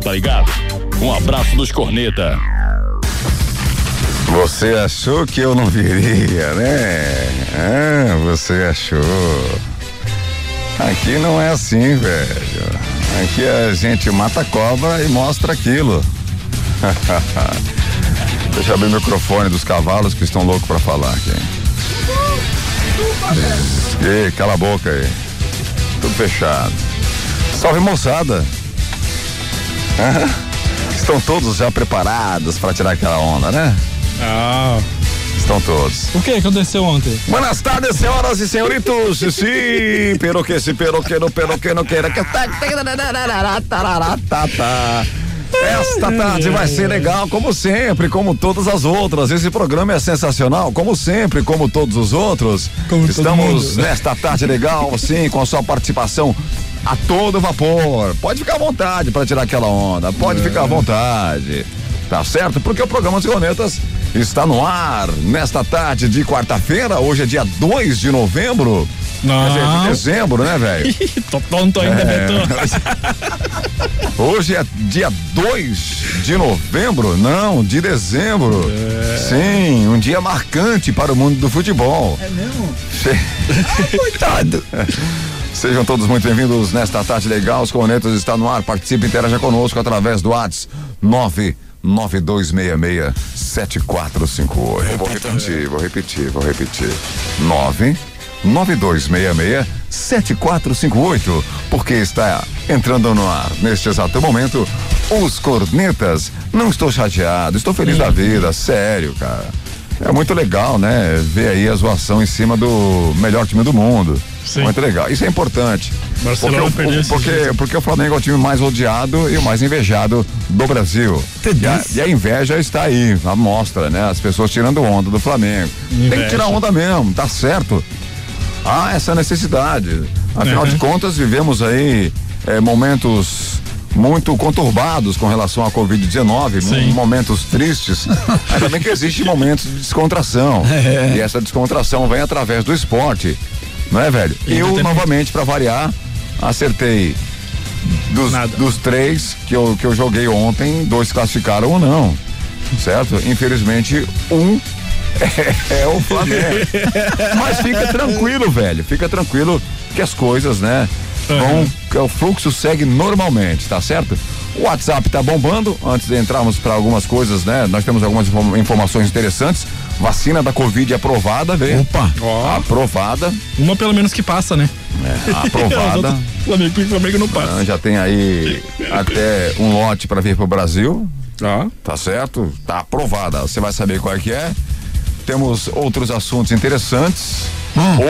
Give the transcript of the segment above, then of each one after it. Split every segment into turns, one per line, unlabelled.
tá ligado? Um abraço dos corneta.
Você achou que eu não viria, né? Ah, você achou. Aqui não é assim, velho. Aqui a gente mata a cobra e mostra aquilo. Deixa eu abrir o microfone dos cavalos que estão loucos para falar aqui. Ei, cala a boca aí. Tudo fechado. Salve moçada. Estão todos já preparados para tirar aquela onda, né?
Ah.
Estão todos.
O que aconteceu ontem?
Buenas tardes, senhoras e senhoritos. Sim, pero que se pero que no pero que não queira que. Esta tarde vai ser legal, como sempre, como todas as outras. Esse programa é sensacional, como sempre, como todos os outros.
Como
Estamos nesta tarde legal, sim, com a sua participação a todo vapor. Pode ficar à vontade para tirar aquela onda, pode ficar à vontade. Tá certo? Porque o programa dos Conetas está no ar nesta tarde de quarta-feira. Hoje é dia 2 de novembro. Quer dizer, de
Não.
dezembro, né, velho?
Tô tonto ainda,
É.
Beto.
Hoje é dia 2 de novembro, não, de dezembro. Sim, um dia marcante para o mundo do futebol. É mesmo? Coitado. Sejam todos muito bem-vindos nesta tarde legal. Os Cornetas está no ar. Participe e interaja conosco através do WhatsApp 992667458. Vou repetir, vou repetir, vou repetir. 992667458. Porque está entrando no ar neste exato momento os Cornetas. Não estou chateado, estou feliz da vida, sério, cara. É muito legal, né? Ver aí a zoação em cima do melhor time do mundo.
Sim.
Muito legal. Isso é importante.
Barcelona
porque, o- porque, porque o Flamengo é o time mais odiado e o mais invejado do Brasil. E a, e a inveja está aí, a mostra, né? As pessoas tirando onda do Flamengo. Tem que
Inveja.
tirar onda mesmo, tá certo. Há essa necessidade. Afinal
Uhum.
de contas, vivemos aí eh, momentos muito conturbados com relação à Covid-19,
Sim.
momentos tristes. Ainda bem que existe momentos de descontração.
É.
E essa descontração vem através do esporte. Não é, velho? Eu,
Entretenimento.
novamente, para variar, acertei dos, dos três que eu, que eu joguei ontem, dois classificaram ou não. Certo? Infelizmente, um é, o Flamengo. Mas fica tranquilo, velho. Fica tranquilo que as coisas, né? Vão, que o fluxo segue normalmente, tá certo? O WhatsApp tá bombando. Antes de entrarmos para algumas coisas, né? Nós temos algumas inform- informações interessantes. Vacina da Covid aprovada, velho.
Opa. Ó.
Aprovada.
Uma pelo menos que passa, né?
É, aprovada.
Flamengo, o Flamengo não passa.
Ah, Já tem aí até um lote para vir pro Brasil.
Ó.
Tá certo? Tá aprovada. Você vai saber qual é que é. Temos outros assuntos interessantes.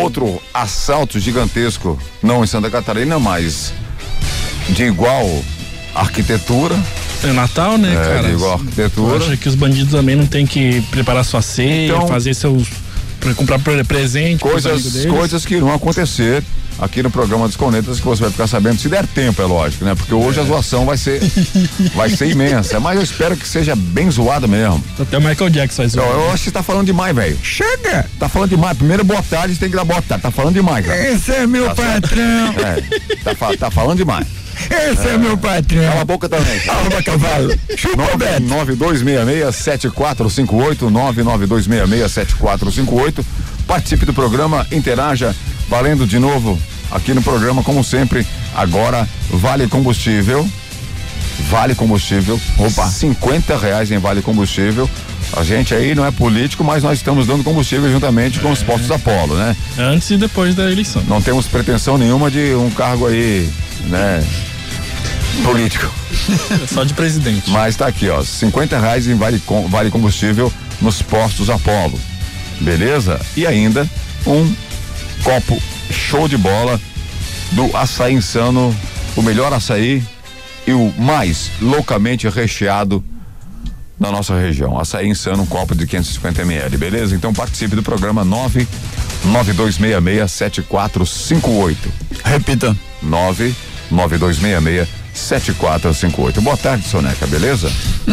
Outro assalto gigantesco, não em Santa Catarina, mas de igual arquitetura.
É Natal, né,
É,
cara?
igual arquitetura.
Acha que os bandidos também não tem que preparar sua ceia,
Então-
fazer seus. pra comprar pre- presente.
Coisas,
deles?
coisas que irão acontecer aqui no programa dos Conetas que você vai ficar sabendo se der tempo, é lógico, né? Porque hoje a zoação vai ser vai ser imensa, mas eu espero que seja bem zoada mesmo.
Até o Michael Jackson faz
Eu,
isso.
eu acho que você tá falando demais, velho.
Chega!
Tá falando demais. Primeiro boa tarde, você tem que dar boa tarde. Tá falando demais, cara.
Esse é meu
Tá
patrão!
É, tá, tá falando demais.
Esse é meu
Cala a
patrão!
boca também.
Alma cavalo! Chupa, Beto!
9266-7458, 99266-7458. Participe do programa, interaja, valendo de novo aqui no programa, como sempre. Agora, vale combustível. Vale combustível. Opa. 50 reais em vale combustível. A gente aí não é político, mas nós estamos dando combustível juntamente com os postos Apolo, né?
Antes e depois da eleição.
Não temos pretensão nenhuma de um cargo aí, né? Político.
Só de presidente.
Mas tá aqui, ó, 50 reais em vale, com- vale combustível nos postos Apolo. Beleza? E ainda um copo show de bola do açaí insano, o melhor açaí e o mais loucamente recheado da nossa região. Açaí insano, um copo de 550 ml, beleza? Então participe do programa 992667458.
Repita.
992667458. Boa tarde, Soneca, beleza?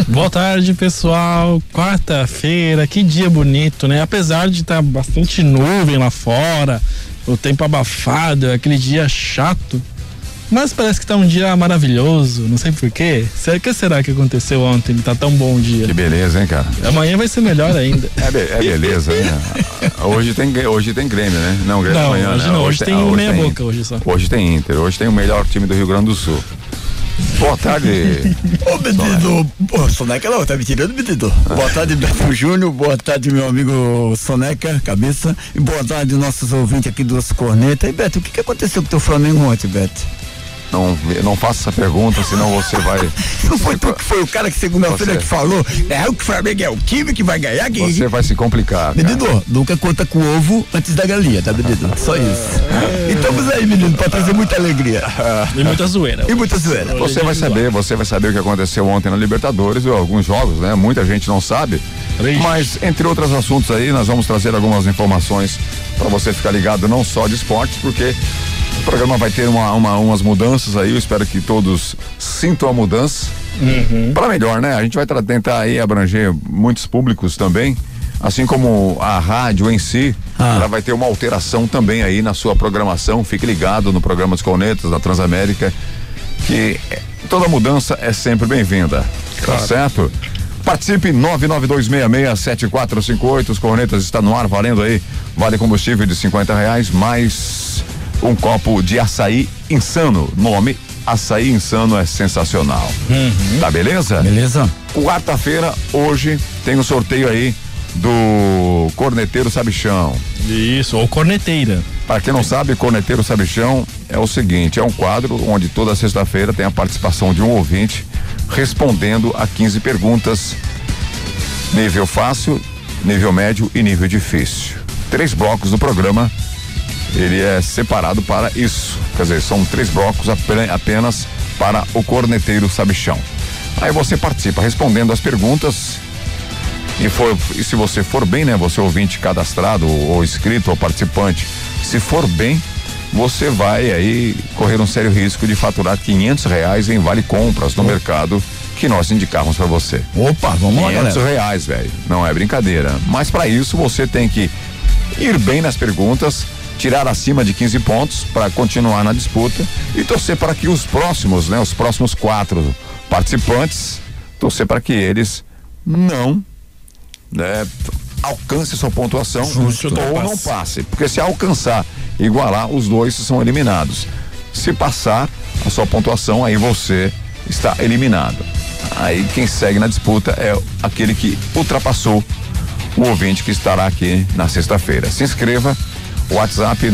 Boa tarde, pessoal. Quarta-feira, que dia bonito, né? Apesar de estar bastante nuvem lá fora, o tempo abafado, aquele dia chato. Mas parece que tá um dia maravilhoso, não sei porquê. O que será que aconteceu ontem? Tá tão bom o dia.
Que beleza, hein, cara?
Amanhã vai ser melhor ainda.
É, be- é beleza, né? Hoje tem, hoje tem Grêmio, né? Não, Grêmio
Não,
amanhã,
hoje
né?
não, hoje tem
ah,
o meia
tem-
boca hoje só.
Hoje tem Inter, hoje tem o melhor time do Rio Grande do Sul. Boa tarde.
Ô, Benedito, pô, Soneca não, tá me tirando, Benedito. Boa tarde, Beto Júnior, boa tarde, meu amigo Soneca, cabeça, e boa tarde, nossos ouvintes aqui do Corneta. E Beto, o que, que aconteceu com o teu Flamengo ontem, Beto?
Não, não faça essa pergunta, senão você vai.
Não foi tu que foi o cara que segunda-feira
Você.
que falou, é o que o Flamengo é o time que vai ganhar, que...
Você vai se complicar. cara.
Benedito, nunca conta com o ovo antes da galinha, tá, Benedito? Só isso. E estamos aí, menino, pra trazer muita alegria.
E muita zoeira.
E muita zoeira.
Você vai saber, você vai saber o que aconteceu ontem na Libertadores, alguns jogos, né? Muita gente não sabe. Mas, entre outros assuntos aí, nós vamos trazer algumas informações para você ficar ligado não só de esportes, porque o programa vai ter uma, uma- umas mudanças aí, eu espero que todos sintam a mudança. Para melhor, né? A gente vai tentar aí abranger muitos públicos também. Assim como a rádio em si,
Ah.
ela vai ter uma alteração também aí na sua programação. Fique ligado no programa dos Cornetas da Transamérica, que eh, toda mudança é sempre bem-vinda. Tá certo? Participe 992667458. Os Cornetas está no ar, valendo aí. Vale combustível de 50 reais, mais um copo de açaí insano. Nome Açaí Insano é sensacional. Tá beleza?
Beleza?
Quarta-feira, hoje, tem um sorteio aí do Corneteiro Sabichão.
Isso, ou corneteira.
Para quem não sabe, Corneteiro Sabichão é o seguinte: é um quadro onde toda sexta-feira tem a participação de um ouvinte respondendo a 15 perguntas, nível fácil, nível médio e nível difícil. Três blocos do programa, ele é separado para isso. Quer dizer, são três blocos ape- apenas para o Corneteiro Sabichão. Aí você participa respondendo as perguntas e, for, e se você for bem, né? Você ouvinte cadastrado ou, inscrito ou participante, se for bem, você vai aí correr um sério risco de faturar 500 reais em vale compras no mercado que nós indicamos para você.
Opa, vamos lá,
500
galera.
reais, velho. Não é brincadeira. Mas para isso você tem que ir bem nas perguntas, tirar acima de 15 pontos para continuar na disputa e torcer para que os próximos, né, os próximos quatro participantes, torcer para que eles não né, alcance sua pontuação
Justo.
ou não passe. Porque se alcançar, igualar, os dois são eliminados. Se passar a sua pontuação, aí você está eliminado. Aí quem segue na disputa é aquele que ultrapassou o ouvinte que estará aqui na sexta-feira. Se inscreva, WhatsApp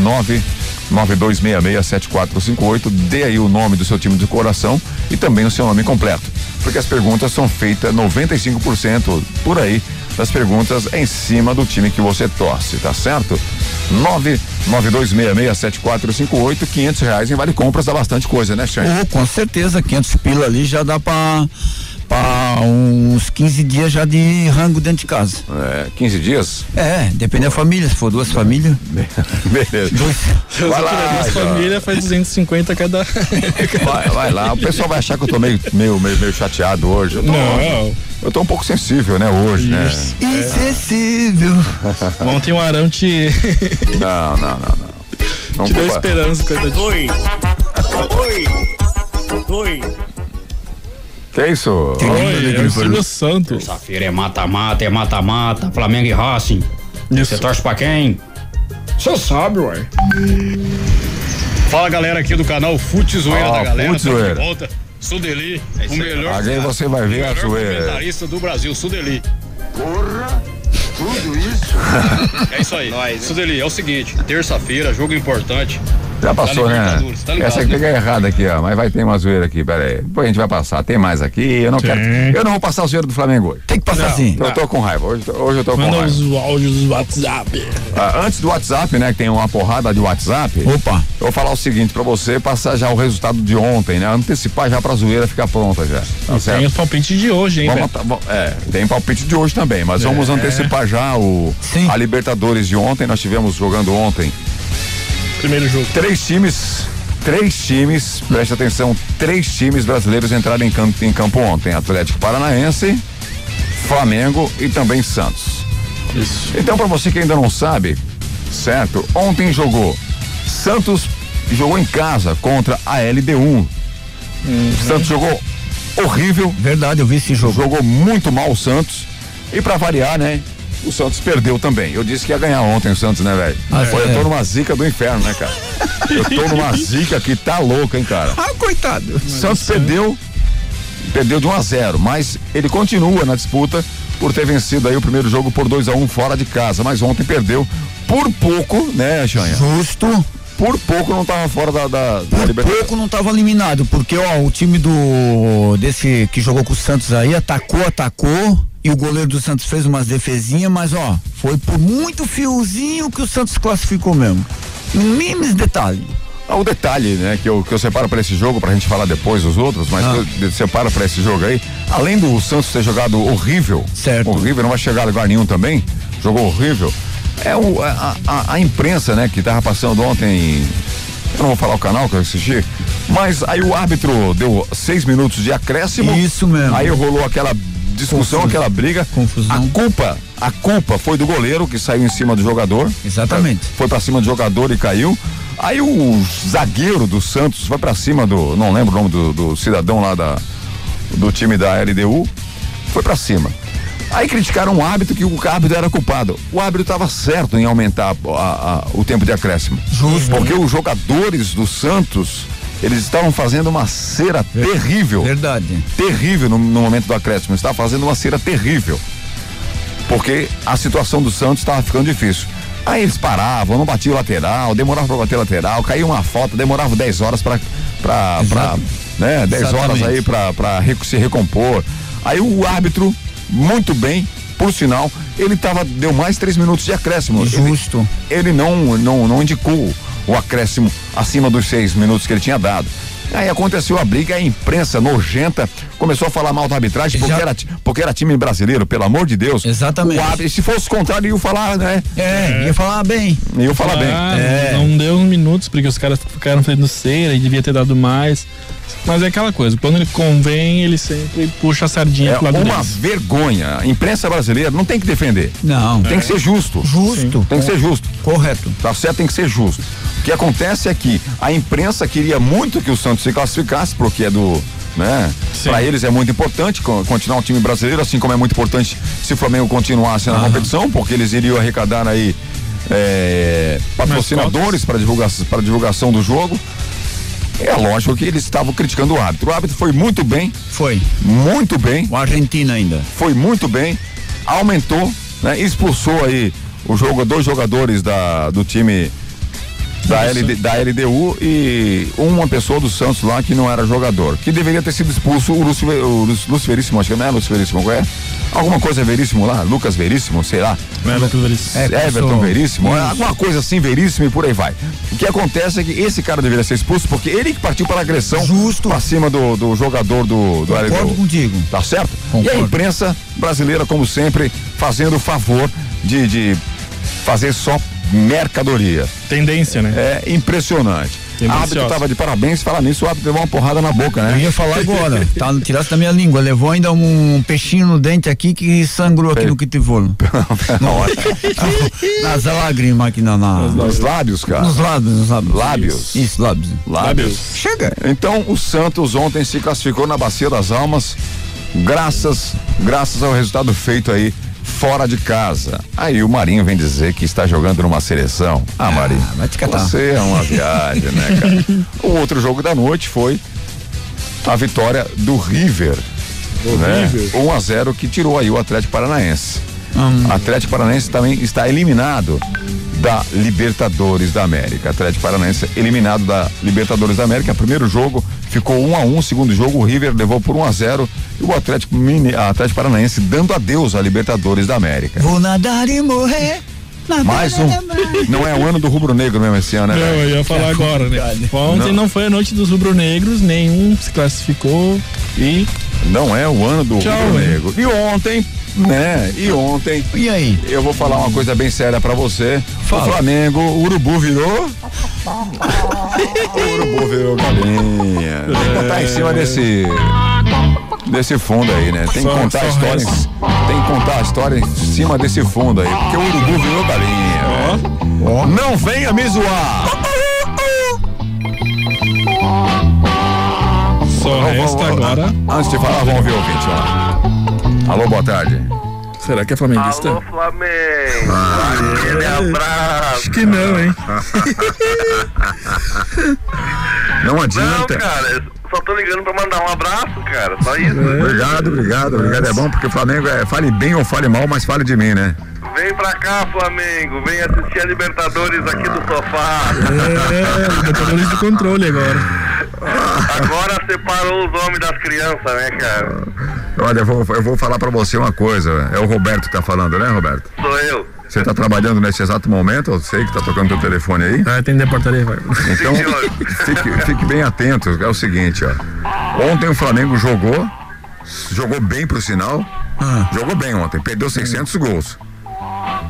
992667458, dê aí o nome do seu time de coração e também o seu nome completo. Porque as perguntas são feitas 95% por aí das perguntas em cima do time que você torce, tá certo? 992667458, 500 reais em vale compras dá bastante coisa, né, Xande?
Oh, com certeza, 500 pila ali já dá pra, pra uns 15 dias já de rango dentro de casa.
É, 15 dias?
É, depende da família, se for duas famílias.
Beleza.
Dois.
Vai lá,
Nossa
Igor.
família faz 250 cada.
Vai, vai lá. O pessoal vai achar que eu tô meio, meio, meio, meio chateado hoje. Eu tô,
Não.
eu tô um pouco sensível, né, hoje, né?
Insensível.
Ontem o Arão te,
Não, não, não, não.
Te deu esperança, coitadinho.
Oi. Oi. Oi.
Que isso?
Oi, é o Silvio Santos.
Terça-feira é mata-mata, é mata-mata, Flamengo e Racing. Você
Isso.
torce pra quem? Você sabe, ué. Fala galera aqui do canal Fute Zoeira
Ó,
da galera.
Fute Zoeira.
volta. Sudeli, o melhor.
Aí você vai ver a
melhor
zoeira.
comentarista do Brasil, Sudeli. É isso aí. Sudeli, é o seguinte, terça-feira, jogo importante.
Já passou,
Tá
né?
Libertadores, tá ligado,
Essa aqui
né?
fica errada aqui, ó. Mas vai ter uma zoeira aqui, pera aí. Depois a gente vai passar. Tem mais aqui. Eu não quero. Eu não vou passar a zoeira do Flamengo hoje.
Tem que passar
Não.
assim.
Eu tô com raiva. Hoje, hoje eu tô com
Manda
raiva.
os áudios do WhatsApp.
Ah, antes do WhatsApp, né? Que tem uma porrada de WhatsApp.
Opa.
Eu vou falar o seguinte pra você, passar já o resultado de ontem, né? Antecipar já pra zoeira ficar pronta já. Tá
Tem
certo?
os palpites de hoje, hein,
Vamos, tá- é, tem palpite de hoje também, mas vamos
É.
antecipar já o
Sim.
a Libertadores de ontem. Nós tivemos jogando ontem
Primeiro jogo.
três times, três times, preste atenção, três times brasileiros entraram em campo, em campo ontem: Atlético Paranaense, Flamengo e também Santos.
Isso.
Então, para você que ainda não sabe, certo? Ontem jogou Santos e jogou em casa contra a LD1.
Uhum.
Santos jogou horrível.
Verdade, eu vi esse jogo.
Jogou muito mal o Santos. E pra variar, né? O Santos perdeu também. Eu disse que ia ganhar ontem o Santos, né, velho?
Ah, é.
Eu tô numa zica do inferno, né, cara? Eu tô numa zica que tá louca, hein, cara?
Ah, coitado.
Santos perdeu, perdeu de 1 a 0, mas ele continua na disputa por ter vencido aí o primeiro jogo por 2 a 1 fora de casa, mas ontem perdeu por pouco, né, Chanha?
Justo.
Por pouco não tava fora da, da, da
Por
Libertadores.
pouco não estava eliminado, porque ó, o time do desse que jogou com o Santos aí atacou, atacou e o goleiro do Santos fez umas defesinhas, mas ó, foi por muito fiozinho que o Santos classificou mesmo. Mínimos detalhes.
Ah, o detalhe, né, que eu, que eu separo pra esse jogo, pra gente falar depois os outros, mas
Ah.
que eu separo pra esse jogo aí, além do Santos ter jogado horrível,
Certo.
horrível, não vai chegar a lugar nenhum também, jogou horrível, é o, a, a, a imprensa, né, que tava passando ontem, eu não vou falar o canal que eu assisti, mas aí o árbitro deu seis minutos de acréscimo.
Isso mesmo.
Aí rolou aquela discussão,
Confusão.
aquela briga.
Confusão.
A culpa, a culpa foi do goleiro que saiu em cima do jogador.
Exatamente.
Foi pra cima do jogador e caiu. Aí o zagueiro do Santos foi pra cima do, não lembro o nome do, do cidadão lá da do time da LDU, foi pra cima. Aí criticaram o árbitro que o árbitro era culpado. O árbitro estava certo em aumentar a- a- o tempo de acréscimo.
Justo.
Porque os jogadores do Santos, eles estavam fazendo uma cera terrível
Verdade.
terrível no, no momento do acréscimo. Estava fazendo uma cera terrível. Porque a situação do Santos estava ficando difícil. Aí eles paravam, não batiam lateral, demorava para bater lateral, caía uma falta, demorava 10 horas para para né, 10 horas aí para se recompor. Aí o árbitro muito bem, por sinal, ele tava deu mais três minutos de acréscimo. Ele-
Justo.
ele não, não, não indicou o acréscimo acima dos seis minutos que ele tinha dado. Aí aconteceu a briga, a imprensa nojenta começou a falar mal da arbitragem porque,
Já-
era, porque era time brasileiro, pelo amor de Deus.
Exatamente.
O árbitro, se fosse o contrário, ia falar, né?
É, ia falar bem.
Ia falar bem.
Ah,
É.
Não deu uns minutos, porque os caras ficaram fazendo cera e devia ter dado mais. Mas é aquela coisa, quando ele convém, ele sempre puxa a sardinha
É
pro lado
uma
deles.
vergonha. A imprensa brasileira não tem que defender.
Não.
Tem que ser justo.
Justo.
Tem que ser justo.
Correto.
Tá certo, tem que ser justo. O que acontece é que a imprensa queria muito que o Santos se classificasse, porque é do. Né? Para eles é muito importante co- continuar o time brasileiro, assim como é muito importante se o Flamengo continuasse na competição, porque eles iriam arrecadar aí é, patrocinadores para divulgação, para divulgação do jogo. É lógico que eles estavam criticando o árbitro. O árbitro foi muito bem,
Foi.
muito bem
O Argentina ainda.
foi muito bem, aumentou, né? Expulsou aí o jogo, dois jogadores da, do time da, LD, da LDU e uma pessoa do Santos lá que não era jogador, que deveria ter sido expulso o Lúcio, o Lúcio, Lúcio Veríssimo, acho que não é Lúcio Veríssimo, qual é? Alguma coisa Veríssimo lá, Lucas Veríssimo, sei lá.
Né, Lucas Veríssimo?
É,
Everton Veríssimo,
Isso.
alguma coisa assim, Veríssimo e por aí vai. O que acontece é que esse cara deveria ser expulso porque ele que partiu para agressão
Justo.
pra cima do, do jogador do, do
Concordo
LDU.
contigo.
Tá certo?
Concordo.
E a imprensa brasileira, como sempre, fazendo o favor de, de fazer só mercadoria.
Tendência, né?
É impressionante. A árbitro
Tendenciosa.
tava de parabéns, falar nisso, o árbitro levou uma porrada na boca,
Eu
né?
ia falar agora. Tá, tirasse da minha língua. Levou ainda um peixinho no dente aqui que sangrou aqui no quitivolo. Nas lágrimas aqui na, na-
Nos lábios, cara.
nos lábios, nos lábios.
Lábios.
Isso, lábios.
Lábios.
Chega.
Então, o Santos ontem se classificou na Bacia das Almas, graças, graças ao resultado feito aí fora de casa. Aí o Marinho vem dizer que está jogando numa seleção. Ah, Marinho,
vai te catar.
você é uma viagem, né, cara? o outro jogo da noite foi a vitória do River. né? 1 a 0 que tirou aí o Atlético Paranaense.
Hum.
Atlético Paranaense também está eliminado da Libertadores da América. Atlético Paranaense eliminado da Libertadores da América. Primeiro jogo ficou 1 a 1 segundo jogo o River levou por 1 a 0 e o Atlético, Mine- Atlético Paranaense dando adeus à Libertadores da América.
Vou nadar e morrer.
Mais um. Não é o ano do rubro negro mesmo esse ano, né?
Não, eu ia falar agora, né? Ontem
Não.
não. foi a noite dos rubro-negros, nenhum se classificou e
Não é o ano do
Tchau,
rubro
hein?
negro. E ontem, né? E ontem
E aí?
Eu vou falar uma coisa bem séria pra você.
Fala.
O Flamengo, o Urubu virou. o Urubu virou galinha. Que contar em cima desse. Desse fundo aí, né? Tem que contar a história. Tem que contar a história em cima desse fundo aí. Porque o Urubu virou galinha. velho. Não venha me zoar!
Só resta agora.
Antes de falar, vamos ouvir o ouvinte, ó. Alô, boa tarde.
Será que é flamenguista?
Alô, Flamengo! Aquele abraço!
Acho que não, hein?
Não
Não,
adianta.
cara, eu só tô ligando pra mandar um abraço, cara. Só isso.
Obrigado, obrigado, obrigado. É bom porque o Flamengo é, fale bem ou fale mal, mas fale de mim, né?
Vem pra cá, Flamengo. Vem assistir a Libertadores aqui do sofá.
É, Libertadores do controle agora.
Agora separou os homens das crianças, né, cara?
Olha, eu vou, eu vou falar pra você uma coisa. É o Roberto que tá falando, né, Roberto?
Sou eu.
Você tá trabalhando nesse exato momento? Eu sei que tá tocando teu telefone aí.
Ah, tem portaria, vai.
Então, fique, fique bem atento. É o seguinte, ó. Ontem o Flamengo jogou, jogou bem pro sinal. Jogou bem ontem, perdeu 600 gols.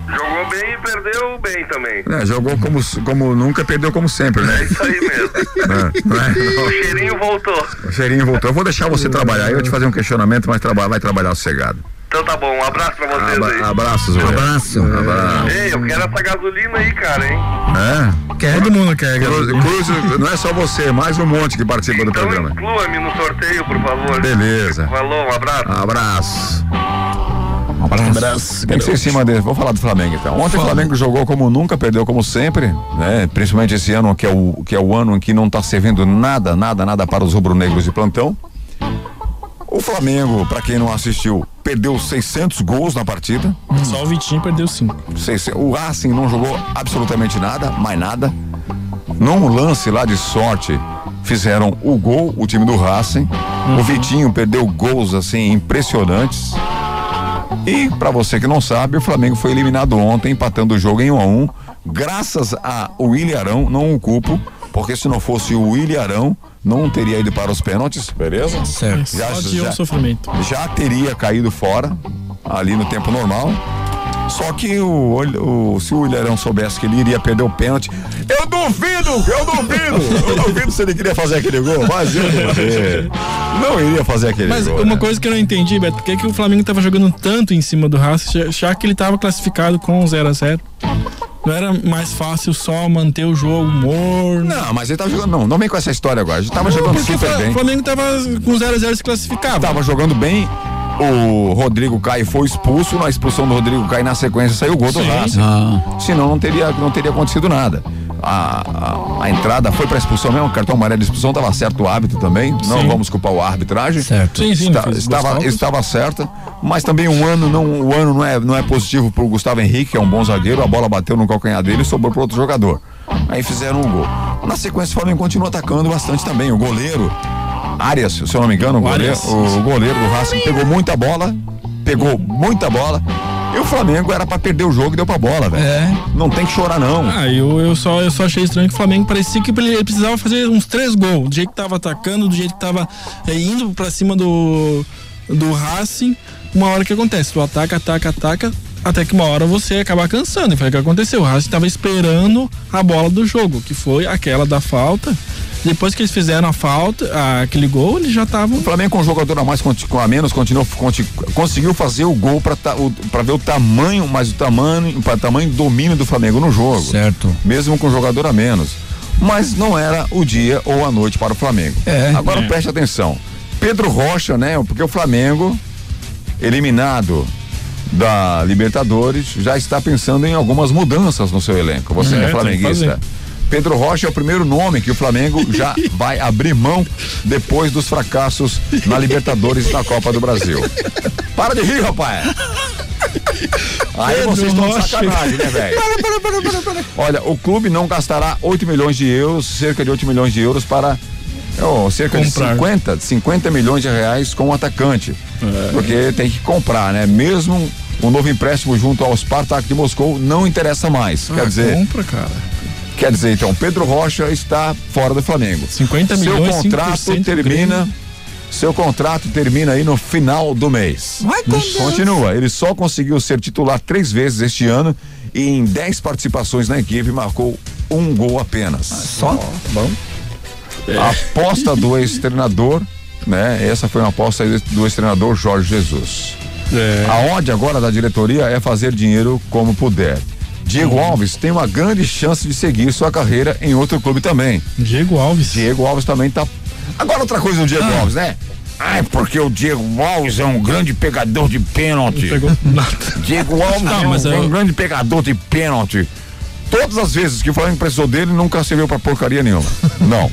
Jogou bem e perdeu bem também.
É, jogou como, como nunca, perdeu como sempre, né?
Isso aí mesmo.
É, não é?
O cheirinho voltou.
O cheirinho voltou. Eu vou deixar você trabalhar aí, eu te fazer um questionamento, mas traba vai trabalhar sossegado.
Então tá bom, um abraço pra vocês
Abra
aí.
abraços, Zé.
Abraço.
Abraço.
Ei, eu quero essa gasolina aí, cara, hein?
É?
Quer todo mundo quer,
Cruz, não é só você, mais um monte que participa do
Então
programa.
inclua-me no sorteio, por favor.
Beleza.
Falou, um abraço.
Abraço.
Um abraço.
Tem que ser em cima dele. Vou falar do Flamengo então. Ontem o Flamengo jogou como nunca, perdeu como sempre, né? Principalmente esse ano que é o, que é o ano em que não está servindo nada, nada, nada para os rubro-negros de plantão. O Flamengo, para quem não assistiu, perdeu 600 gols na partida.
Só o Vitinho perdeu cinco.
600 O Racing não jogou absolutamente nada, mais nada. Num lance lá de sorte, fizeram o gol, o time do Racing. O Vitinho perdeu gols assim impressionantes. E para você que não sabe, o Flamengo foi eliminado ontem, empatando o jogo em 1 a 1 graças a William Arão, não o culpo, porque se não fosse o William Arão, não teria ido para os pênaltis, beleza?
Certo.
Já-
Só
já-
um sofrimento.
já teria caído fora, ali no tempo normal. Só que o, o- se o Ilharão soubesse que ele iria perder o pênalti, eu duvido, eu duvido, eu duvido se ele queria fazer aquele gol, mas eu duvido. Não iria fazer aquele
Mas
gol.
uma
né?
coisa que eu não entendi, Beto, por que, que o Flamengo tava jogando tanto em cima do Racing, já- que ele tava classificado com 0 a 0 Não era mais fácil só manter o jogo morno?
Não, mas ele tava jogando, não, não vem com essa história agora, a gente tava jogando
Porque o
super
Fla-
bem.
o Flamengo tava com 0 a 0 se classificava.
Tava jogando bem, o Rodrigo Caio foi expulso, na expulsão do Rodrigo Caio na sequência saiu o gol do. Racing.
Ah,
Senão não teria, não teria acontecido nada. A, a, a entrada foi para expulsão mesmo, o cartão amarelo de expulsão estava certo o árbitro também. Não
Sim.
vamos culpar o arbitragem.
certo.
Sim, sim,
Está- estava, estava certa, mas também um ano não, o ano não é, não é positivo para o Gustavo Henrique, que é um bom zagueiro, a bola bateu no calcanhar dele e sobrou para outro jogador. Aí fizeram um gol. Na sequência, o Flamengo continua atacando bastante também. O goleiro, Arias, se eu não me engano, o goleiro, o goleiro do Racing pegou muita bola, pegou muita bola. E o Flamengo era para perder o jogo e deu pra bola, velho.
É.
Não tem que chorar, não.
Ah, eu, eu, só, eu só achei estranho que o Flamengo parecia que ele precisava fazer uns três gols. Do jeito que tava atacando, do jeito que tava é, indo pra cima do, do Racing. Uma hora que acontece, tu ataca, ataca, ataca, até que uma hora você acaba cansando. E foi o que aconteceu. O Racing tava esperando a bola do jogo, que foi aquela da falta. Depois que eles fizeram a falta, aquele gol, eles já estavam.
O Flamengo com um jogador a mais, com a menos, continuou, conti- conseguiu fazer o gol para ver o tamanho, mas o tamanho, para tamanho domínio do Flamengo no jogo.
Certo.
Mesmo com jogador a menos. Mas não era o dia ou a noite para o Flamengo.
É.
Agora
É.
preste atenção. Pedro Rocha, né? Porque o Flamengo, eliminado da Libertadores, já está pensando em algumas mudanças no seu elenco. Você
É,
é,
tem que
flamenguista. Pedro Rocha é o primeiro nome que o Flamengo já vai abrir mão depois dos fracassos na Libertadores e na Copa do Brasil. Para de rir, rapaz! Aí
Pedro
vocês estão de sacanagem, né, velho? Olha, o clube não gastará 8 milhões de euros, cerca de 8 milhões de euros para oh, cerca
Comprar.
de 50, 50 milhões de reais com o atacante. Porque tem que comprar, né? Mesmo o novo empréstimo junto ao Spartak de Moscou não interessa mais. Quer
Ah,
dizer,
Compra, cara.
Quer dizer, então, Pedro Rocha está fora do Flamengo.
50
Seu
milhões,
contrato
5% do
termina. Seu contrato termina aí no final do mês.
Vai com Deus.
Continua. Ele só conseguiu ser titular três vezes este ano e em 10 participações na equipe marcou um gol apenas.
Só?
Bom. A aposta do ex-treinador, né? Essa foi uma aposta do ex-treinador Jorge Jesus.
É.
A ordem agora da diretoria é fazer dinheiro como puder. Diego Alves tem uma grande chance de seguir sua carreira em outro clube também.
Diego Alves.
Diego Alves também tá. Agora outra coisa do Diego
Ah.
Alves, né? Ai, porque o Diego Alves é um grande pegador de pênalti. Diego Alves
Não,
é, um,
eu-
é um grande pegador de pênalti. Todas as vezes que o Flamengo precisou dele, nunca serviu pra porcaria nenhuma. Não.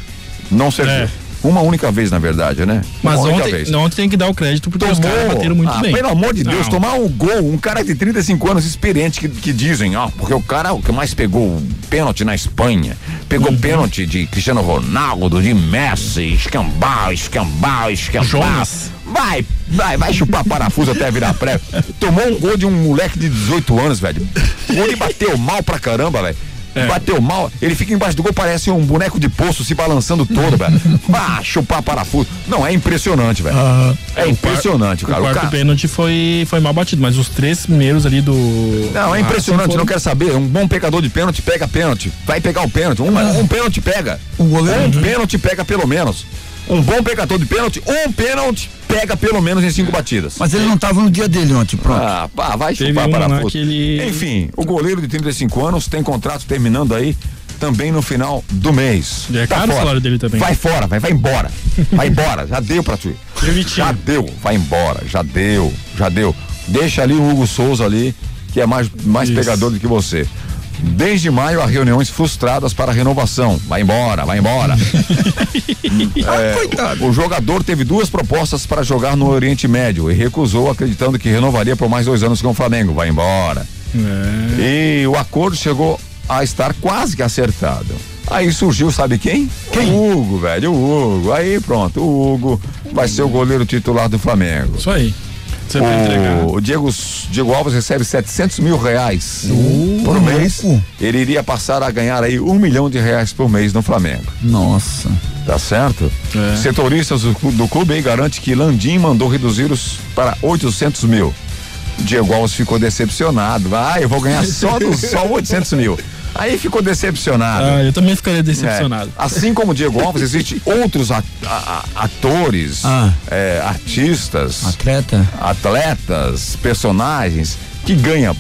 Não serviu.
É.
Uma única vez, na verdade, né?
Mas
Uma única
ontem,
vez.
ontem tem que dar o crédito porque os caras bateram muito
ah,
bem.
Pelo amor de Deus,
Não.
tomar um gol, um cara de 35 anos experiente que, que dizem, ó, porque o cara o que mais pegou pênalti na Espanha, pegou
Uhum.
pênalti de Cristiano Ronaldo, de Messi, escambau, escambau, escambau.
Jonas.
Vai, vai, vai chupar parafuso até virar pré. Tomou um gol de um moleque de 18 anos, velho. O gol bateu mal pra caramba, velho.
É.
Bateu mal, ele fica embaixo do gol, parece um boneco de poço se balançando todo, velho. Bah, chupar parafuso. Não, é impressionante, velho. é impressionante,
O
cara. O
quarto
cara-
pênalti foi, foi mal batido, mas os três primeiros ali do.
Não, é
Ah,
impressionante,
foram-
não quero saber. Um bom pegador de pênalti pega pênalti. Vai pegar o pênalti. Um, um pênalti pega.
O goleiro-
Um pênalti pega pelo menos. Um bom pegador de pênalti, um pênalti pega pelo menos em cinco batidas.
Mas ele não tava no dia dele ontem, pronto.
Ah, pá, vai
Teve
chupar
um
parafuso.
que ele-
Enfim, o goleiro de 35 anos tem contrato terminando aí também no final do mês. Tá
É caro o
fora.
salário dele também.
Vai fora, vai, vai embora. Vai embora, já deu pra tu.
O?
Já deu, vai embora, já deu, já deu. Deixa ali o Hugo Souza ali, que é mais, mais
Isso.
pegador do que você. Desde maio há reuniões frustradas para renovação. Vai embora, vai embora. É, o jogador teve duas propostas para jogar no Oriente Médio e recusou, acreditando que renovaria por mais dois anos com o Flamengo. Vai embora.
É.
E o acordo chegou a estar quase que acertado. Aí surgiu, sabe quem? Quem? O Hugo, velho, o Hugo. Aí pronto, o Hugo vai ser o goleiro titular do Flamengo.
Isso aí. Entregar.
O Diego, Diego Alves recebe 700 mil reais por mês.
louco.
Ele iria passar a ganhar aí um milhão de reais por mês no Flamengo.
Nossa.
Tá certo?
É.
Setoristas do, do clube aí garante que Landim mandou reduzir os para 800 mil. Diego Alves ficou decepcionado. Ah, eu vou ganhar só, dos, só 800 mil. Aí ficou decepcionado.
Ah, eu também ficaria decepcionado.
É. Assim como o Diego Alves, existem outros atores,
Ah.
é, artistas,
Atleta?
atletas, personagens que ganham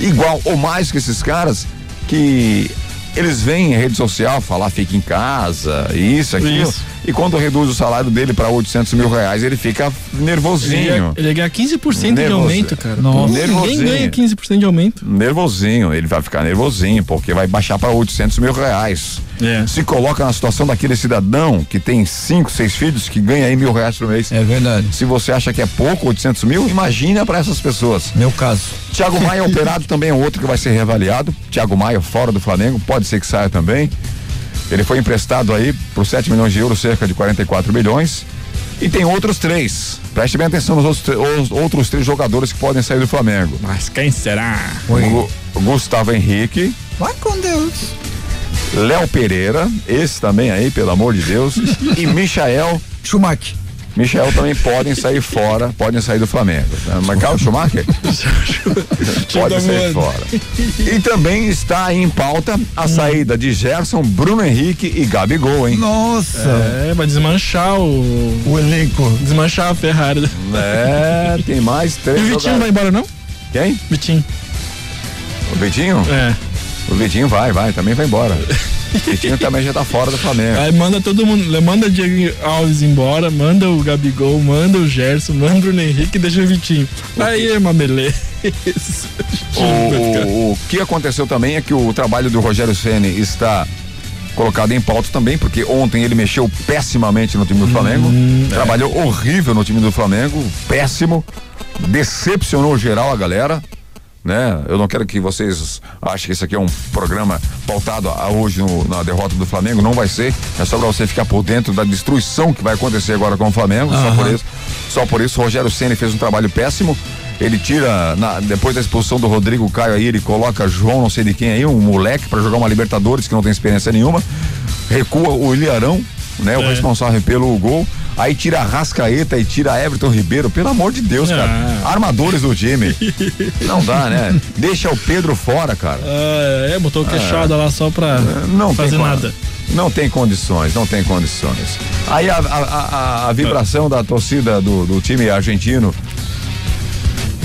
igual ou mais que esses caras que eles vêm em rede social falar fica em casa, isso, aquilo.
Isso.
E quando reduz o salário dele para 800 mil reais, ele fica nervosinho.
ele ia ganhar 15% de
Nervoso.
aumento, cara.
Nossa.
Ninguém ganha 15% de aumento.
Nervosinho, ele vai ficar nervosinho, porque vai baixar para 800 mil reais.
É.
Se coloca na situação daquele cidadão que tem cinco, seis filhos, que ganha aí mil reais por mês.
É verdade.
Se você acha que é pouco, 800 mil, imagina para essas pessoas.
Meu caso.
Thiago Maia operado também é outro que vai ser reavaliado. Thiago Maia fora do Flamengo, pode ser que saia também. Ele foi emprestado aí por 7 milhões de euros, cerca de 44 milhões. E tem outros três. Preste bem atenção nos outros, os outros três jogadores que podem sair do Flamengo.
Mas quem será?
O Gu- Gustavo Henrique,
Vai com Deus.
Léo Pereira, esse também aí, pelo amor de Deus, e Michael.
Schumacher.
Michael também podem sair fora, podem sair do Flamengo. Marcar o Schumacher? Pode sair fora. E também está em pauta a saída de Gerson, Bruno Henrique e Gabigol, hein?
Nossa.
É, vai desmanchar o.
O elenco.
Desmanchar a Ferrari.
É, tem mais
E
três.
o Vitinho não vai embora, não?
Quem?
Vitinho.
O Vitinho?
É.
O Vitinho vai, vai, também vai embora. O Vitinho também já tá fora do Flamengo.
Aí manda todo mundo. Manda o Diego Alves embora, manda o Gabigol, manda o Gerson, manda o Bruno Henrique e deixa o Vitinho. Aí é uma beleza.
O, o- que aconteceu também é que o trabalho do Rogério Ceni está colocado em pauta também, porque ontem ele mexeu pessimamente no time do Flamengo, trabalhou horrível no time do Flamengo, péssimo, decepcionou geral a galera. Né? Eu não quero que vocês achem que isso aqui é um programa pautado a hoje no- na derrota do Flamengo, não vai ser. É só para você ficar por dentro da destruição que vai acontecer agora com o Flamengo, só por isso. Só por isso, o Rogério Ceni fez um trabalho péssimo. Ele tira, na- depois da expulsão do Rodrigo Caio aí, ele coloca João, não sei de quem aí, um moleque para jogar uma Libertadores que não tem experiência nenhuma. Recua o Ilharão, né? O
É.
responsável pelo gol. Aí tira a Rascaeta e tira Everton Ribeiro. Pelo amor de Deus, cara.
Ah.
Armadores do time. Não dá, né? Deixa o Pedro fora, cara.
Ah, é, botou queixada lá só pra
Não
fazer nada.
Não tem condições, não tem condições. Aí a, a- a- a- a vibração da torcida do, do time argentino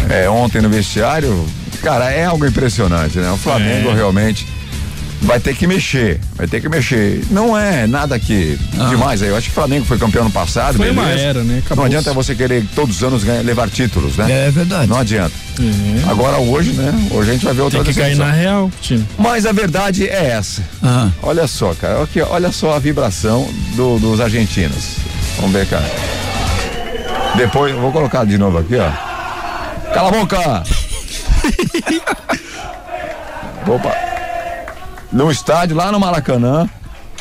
é, ontem no vestiário Cara, é algo impressionante, né? O Flamengo
É.
realmente vai ter que mexer, vai ter que mexer. Não é nada que demais aí. Eu acho que o Flamengo foi campeão no passado,
Foi uma era, né?
Não
Acabou.
adianta você querer todos os anos ganhar, levar títulos, né?
É verdade.
Não adianta.
É.
Agora hoje, né? Hoje a gente vai ver outra
Tem que cair na real, time.
Mas a verdade é essa.
Ah.
Olha só, cara. Aqui, olha só a vibração do- dos argentinos. Vamos ver, cara. Depois, vou colocar de novo aqui, ó. Cala a boca! Opa. No estádio, lá no Maracanã,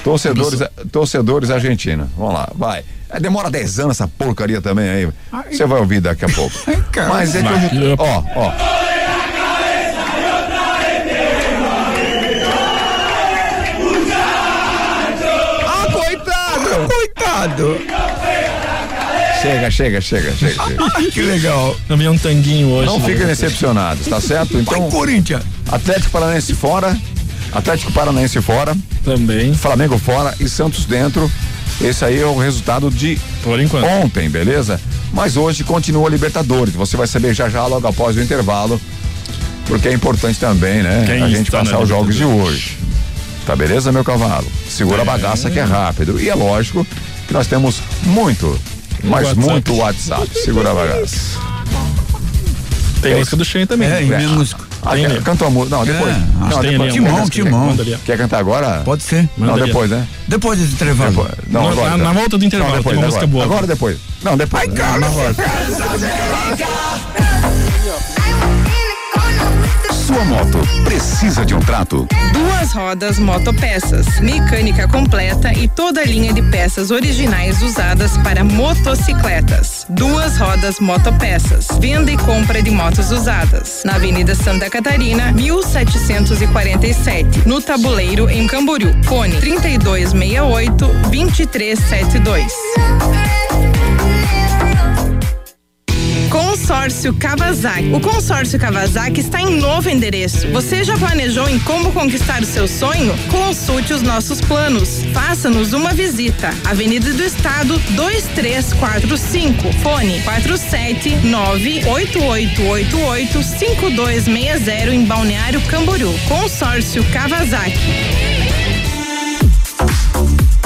torcedores, torcedores argentinos. Vamos lá, vai. É, demora 10 anos essa porcaria também aí. Você vai ouvir daqui a pouco. Mas é que eu, ó, ó. Ah, coitado!
Coitado.
Chega, chega, chega, chega. chega.
Ai, que legal.
Também é um tanguinho hoje.
Não
né?
fiquem decepcionados, tá certo?
Vai,
Então,
Corinthians.
Atlético Paranaense fora, Atlético Paranaense fora,
Também,
Flamengo fora e Santos dentro. Esse aí é o resultado de
por enquanto.
ontem, beleza? Mas hoje continua a Libertadores. Você vai saber já já logo após o intervalo. Porque é importante também, né?
Quem
a gente passar os jogos de hoje. Tá beleza, meu cavalo? Segura a bagaça que é rápido. E é lógico que nós temos muito, mas
WhatsApp.
muito WhatsApp. Segura a bagaça.
Tem música do Shane também.
É, e menos.
Ah,
Tem,
quer-
né?
Cantou a música. Não, depois.
É,
não,
tem
depois.
Timão,
Quer-
Timão.
Ó.
Quer cantar agora?
Pode ser.
Não,
Manda ali,
depois, né?
Depois desse intervalo.
Depois. Não,
Na-
agora.
na-
então.
na volta do intervalo,
Não, depois,
tem uma música
agora.
boa.
Agora depois. Não, depois. Ai, cara.
Sua moto precisa de um trato?
Duas rodas motopeças, mecânica completa e toda a linha de peças originais usadas para motocicletas. Duas rodas motopeças, venda e compra de motos usadas. Na Avenida Santa Catarina, 1747, no Tabuleiro, em Camboriú. Fone 3268 2372. Consórcio Kawasaki. O consórcio Kawasaki está em novo endereço. Você já planejou em como conquistar o seu sonho? Consulte os nossos planos. Faça-nos uma visita. Avenida do Estado 2345. Fone 47988885260 em Balneário Camboriú. Consórcio Kawasaki.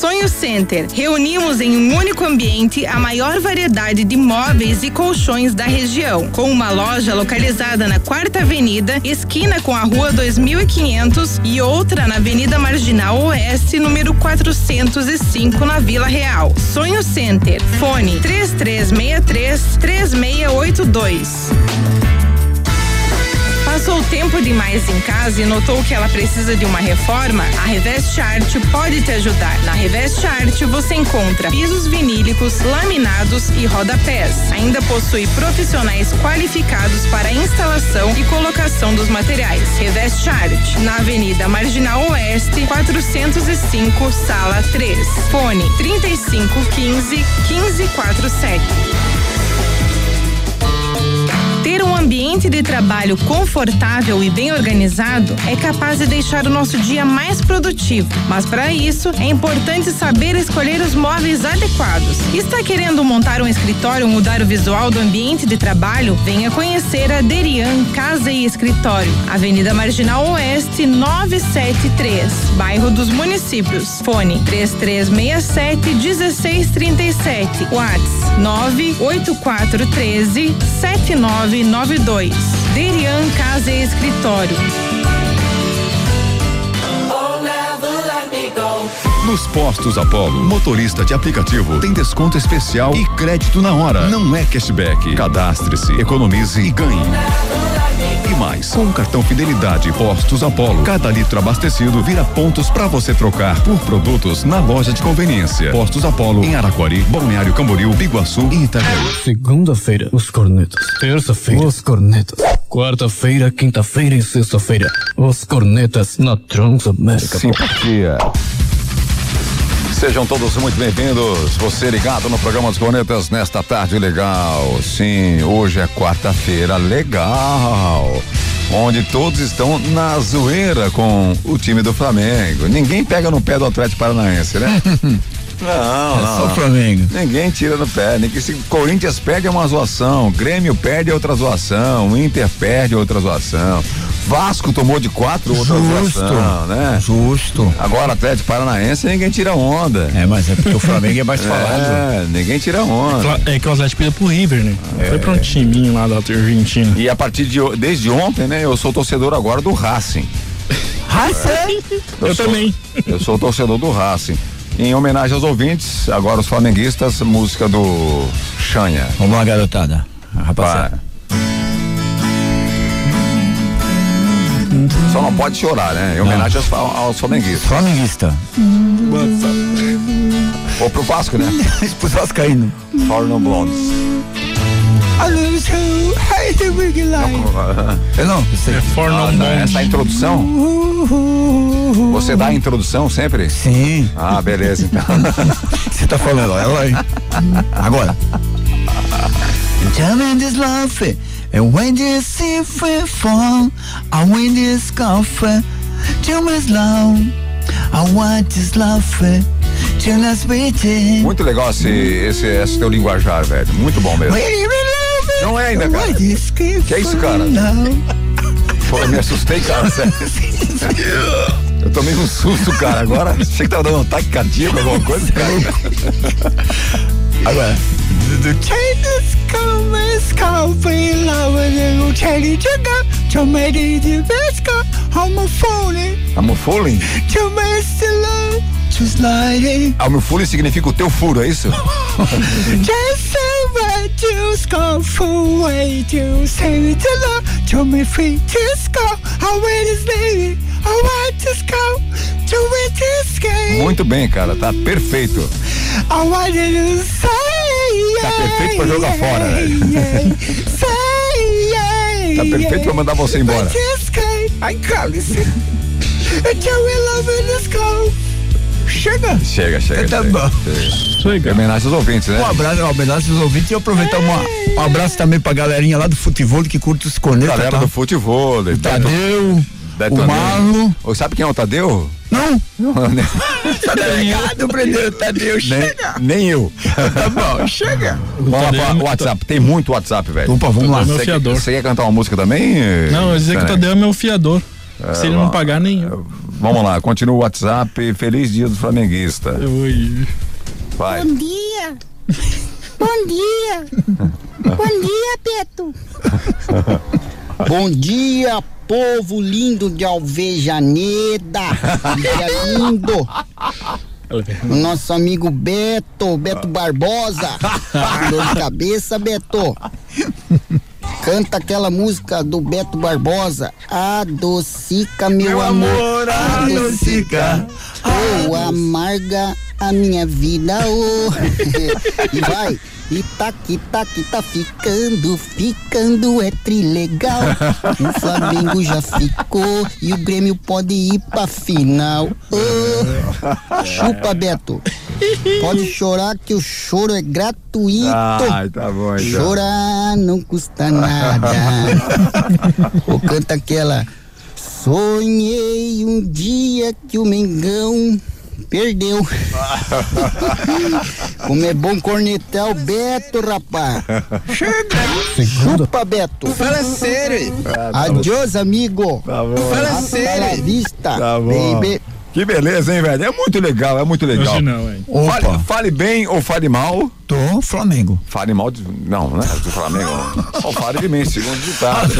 Sonho Center. Reunimos em um único ambiente a maior variedade de móveis e colchões da região, com uma loja localizada na Quarta Avenida, esquina com a Rua 2500 e outra na Avenida Marginal Oeste, número 405, na Vila Real. Sonho Center. Fone 3363 3682. Passou tempo demais em casa e notou que ela precisa de uma reforma? A Reveste Arte pode te ajudar. Na Reveste Arte você encontra pisos vinílicos, laminados e rodapés. Ainda possui profissionais qualificados para a instalação e colocação dos materiais. Reveste Arte, na Avenida Marginal Oeste, 405, sala 3. Fone 3515 1547. Um ambiente de trabalho confortável e bem organizado é capaz de deixar o nosso dia mais produtivo. Mas para isso, é importante saber escolher os móveis adequados. Está querendo montar um escritório ou mudar o visual do ambiente de trabalho? Venha conhecer a Derian Casa e Escritório, Avenida Marginal Oeste 973, bairro dos Municípios. Fone 3367 1637. WhatsApp 98413 7992. Derian Casa e Escritório.
Nos postos Apollo, motorista de aplicativo tem desconto especial e crédito na hora. Não é cashback. Cadastre-se, economize e ganhe. Mais,
Com o cartão Fidelidade Postos Apolo, cada litro abastecido vira pontos para você trocar por produtos na loja de conveniência. Postos Apolo em Araquari, Balneário Camboriú, Biguaçu e Itajaí.
Segunda-feira, os cornetas. Terça-feira, os cornetas. Quarta-feira, quinta-feira e sexta-feira, os cornetas na Transamérica.
Simpatia. Sejam todos muito bem-vindos. Você ligado no programa dos Cornetas nesta tarde legal. Sim, hoje é quarta-feira legal. Onde todos estão na zoeira com o time do Flamengo. Ninguém pega no pé do Atlético Paranaense, né? Não,
É
não.
só o Flamengo.
Ninguém tira no pé. Ninguém, se Corinthians perde é uma zoação, Grêmio perde é outra zoação, Inter perde é outra zoação. Vasco tomou de quatro outra
Justo.
né?
Justo.
Agora Atlético Paranaense ninguém tira onda.
É, mas é porque o Flamengo é mais falado.
É, ninguém tira onda.
Fla- É que o Atlético perdeu pro River, né? Foi pra um timinho lá da Argentina.
E a partir de desde ontem, né, eu sou torcedor agora do Racing.
Racing?
Eu
sou-
também.
Eu sou torcedor do Racing. Em homenagem aos ouvintes, agora os flamenguistas, música do Xanha.
Vamos lá, garotada. Rapaziada.
Só não pode chorar, né? Em homenagem aos, aos flamenguistas.
Flamenguista.
Ou pro Vasco, né?
Pro Vascaíno.
For no Blondes.
Eu não, sei.
É for
Ah, tá. Essa introdução? Você dá a introdução sempre?
Sim.
Ah, beleza, então.
Você tá falando, ela aí. Agora. Tell me this love and when this see free fall, I win this coffee. Tell me slow, I want this love.
Muito legal esse, esse, esse teu linguajar, velho. Muito bom mesmo. Não é ainda, cara. Que é isso, cara? Pô, eu me assustei, cara. sério. Eu tomei um susto, cara. Agora, achei que tava dando um ataque cardíaco, alguma coisa, cara.
Agora. The Chinese comes coffee, love and cherry sugar, tomato biscuit, homophone,
I'm fooling?
to just
meu fooling significa o teu furo, é isso?
Just to score for way to save it love to me free to score. I win this baby. I want to score to win this game.
Muito bem, cara. Tá perfeito.
I want to say
Tá perfeito pra jogar fora, velho. Tá perfeito pra mandar você embora.
This game. I call it. Until we love. Chega.
Chega, chega.
Tá
chega,
bom.
chega. Em homenagem aos ouvintes, né?
Um abraço, um abraço aos ouvintes e aproveitar uma, um abraço também pra galerinha lá do futebol que curte os cornetas.
Galera
tá?
do futebol.
O Tadeu, o Marlon.
Ou sabe quem é o Tadeu?
Não,
nem,
tá delegado, prendeu, Tadeu, chega.
nem eu.
Tá bom, chega.
Vamos lá
é
pra WhatsApp. Tem muito WhatsApp, velho.
Opa, vamos lá.
É
Você quer, você quer cantar uma música também?
Não, eu dizer que o. Tadeu é meu fiador. Se ele não pagar, nem eu.
Vamos lá, continua o WhatsApp. Feliz dia do flamenguista.
Ui.
Vai.
Bom dia! Bom dia! Bom dia, Beto!
Bom dia, povo lindo de Alvejaneda. Lindo. Nosso amigo Beto, Beto Barbosa. Dor de cabeça, Beto. Canta aquela música do Beto Barbosa. Adocica, meu, amor.
adocica.
Oh, amarga a minha vida, oh. e vai. E tá que tá que tá ficando, ficando é trilegal. O Flamengo já ficou e o Grêmio pode ir pra final. Oh, chupa, Beto. Pode chorar que o choro é gratuito.
Ai, tá bom, então.
Chorar não custa nada. Ou canta aquela. Sonhei um dia que o Mengão perdeu. Como é bom cornetar o Beto, rapaz. Chupa, Beto.
Fala sério!
Adiós, amigo.
Tá bom.
Fala
Hasta la
sério!
vista,
Tá bom.
baby.
Que beleza, hein, velho? É muito legal, é muito legal.
Hoje não, hein?
Fale,
Opa,
fale bem ou fale mal.
do Flamengo.
Fale mal de. Não, né? Do Flamengo. Ou fale de mim, segundo ditado.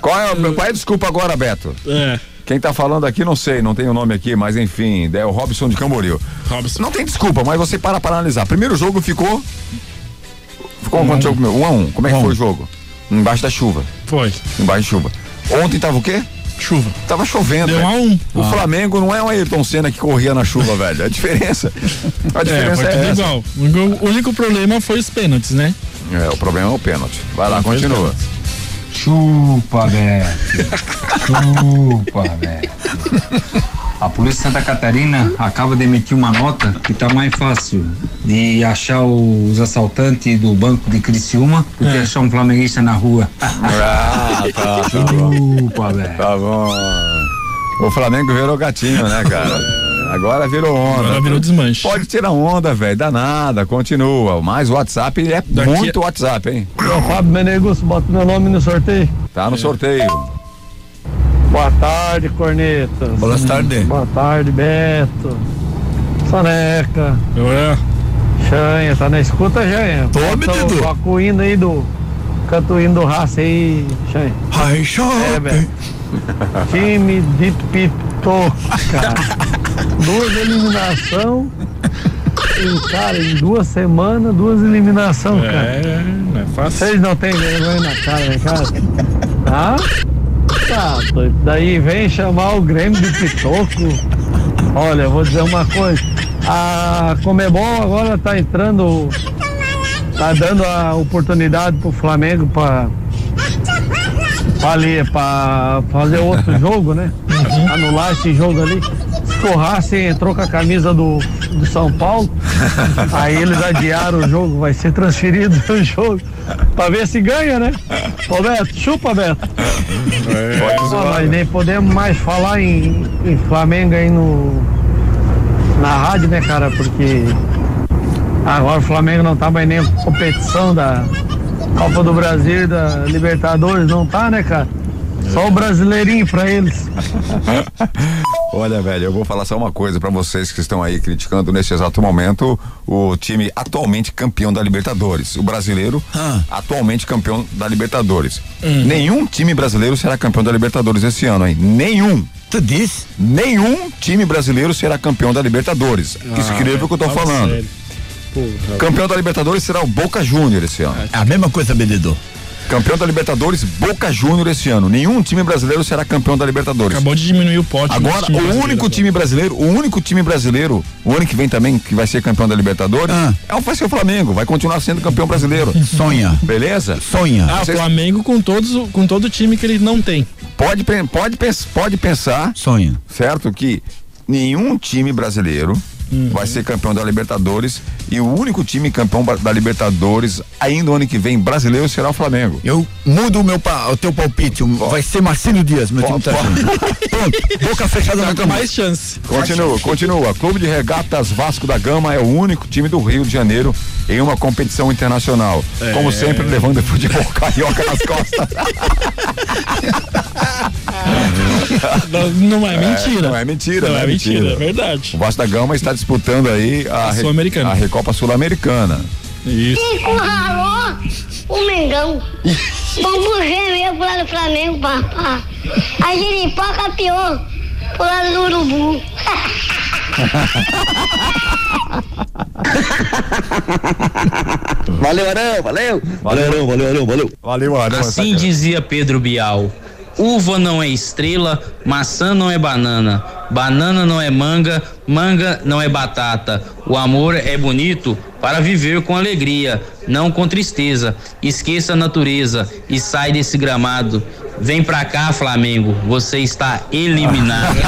Qual é, o- qual é a desculpa agora, Beto?
É.
Quem tá falando aqui, não sei, não tem o nome aqui, mas enfim, é o Robson de Camboriú.
Robson.
Não tem desculpa, mas você para para analisar. Primeiro jogo ficou. Ficou quanto jogo meu? Um a um. Como é que
Um um.
foi o jogo? Embaixo da chuva.
Foi.
Embaixo de chuva. Ontem tava o quê?
Chuva.
Tava chovendo.
Deu um a um.
O
Ah.
Flamengo não é o Ayrton Senna que corria na chuva, velho. A diferença. A
É,
diferença é,
tudo
essa.
igual. O único- problema foi os pênaltis, né?
É, o problema é o pênalti. Vai lá,
os
continua.
Chupa, Beto. Chupa, Beto. A Polícia de Santa Catarina acaba de emitir uma nota que tá mais fácil de achar os assaltantes do banco de Criciúma do que achar um flamenguista na rua.
Ah, tá, tá.
Chupa, Beto.
Tá bom. O Flamengo virou gatinho, né, cara? Agora virou onda.
Agora virou desmanche.
Pode tirar onda, velho. Dá nada, continua. Mas o WhatsApp é
Daqui-
muito WhatsApp, hein?
Ô, Fábio Menegos, bota meu nome no sorteio.
Tá no sorteio.
Boa tarde, cornetas.
Boa tarde.
Boa tarde, Beto. Soneca.
É.
Chanha, tá na escuta, Chanha?
Tô,
Bota
metido.
o toca o hino aí do. Canto o hino do raça aí, Chanha.
Ai,
É,
shopping.
Beto. Time de Pitoca. Duas eliminação. Em, cara, em duas semanas, duas eliminação, cara.
É, não é fácil.
Vocês não têm vergonha na cara, né, cara? Tá? Tá, doido. Daí vem chamar o Grêmio de Pitoco. Olha, eu vou dizer uma coisa. A Comebol agora tá entrando, tá dando a oportunidade pro Flamengo pra, pra, ali, pra fazer outro jogo, né? Anular esse jogo ali. Racing entrou com a camisa do, do São Paulo, aí eles adiaram o jogo, vai ser transferido o jogo. Pra ver se ganha, né? Ô Beto, chupa, Beto. Pô, nós nem podemos mais falar em, em Flamengo aí no, na rádio, né, cara? Porque agora o Flamengo não tá mais nem em competição da Copa do Brasil e da Libertadores, não tá, né, cara? Só o brasileirinho pra eles.
Olha, velho, eu vou falar só uma coisa pra vocês que estão aí criticando nesse exato momento o time atualmente campeão da Libertadores. O brasileiro, atualmente campeão da Libertadores. Nenhum time brasileiro será campeão da Libertadores esse ano, hein? Nenhum.
Tu disse?
Nenhum time brasileiro será campeão da Libertadores. Escreva o que eu tô
fala
falando.
sério.
Campeão da Libertadores será o Boca Júnior esse ano.
É a mesma coisa, Benedô.
Campeão da Libertadores, Boca Júnior esse ano. Nenhum time brasileiro será campeão da Libertadores.
Acabou de diminuir o pote.
Agora,
do time
o único
agora.
time brasileiro, o único time brasileiro, o ano que vem também, que vai ser campeão da Libertadores, é o, vai ser o Flamengo, vai continuar sendo campeão brasileiro.
Sonha.
Beleza?
Sonha.
Ah, o
Vocês-
Flamengo com todos, com todo o time que ele não tem.
Pode, pode, pode pensar,
Sonha.
certo, que nenhum time brasileiro vai ser campeão da Libertadores e o único time campeão da Libertadores ainda o ano que vem brasileiro será o Flamengo.
Eu mudo o, meu, pa- o teu palpite. Vai ser Marcelo Dias, meu time tá. Pronto, boca fechada na
Tá com
cama.
mais chance.
Continua, continua. Clube de Regatas Vasco da Gama é o único time do Rio de Janeiro em uma competição internacional. Como sempre, levando o futebol carioca nas costas.
Não, não é mentira.
não é mentira,
Não
não
é
é
mentira,
mentira.
é verdade.
O Vasco da Gama está disputando aí a,
A
Re-
Sul-Americana.
a Recopa Sul-Americana.
Isso.
Encurralou o Mengão. Vamos gemer pro lado do Flamengo, papá. A giripoca pior pro lado do Urubu.
Valeu, Arão, valeu. Valeu, Arão, valeu, Arão, valeu.
Valeu, Arão.
Assim dizia Pedro Bial. Uva não é estrela, maçã não é banana, banana não é manga, manga não é batata. O amor é bonito para viver com alegria, não com tristeza. Esqueça a natureza e sai desse gramado. Vem pra cá, Flamengo, você está eliminado.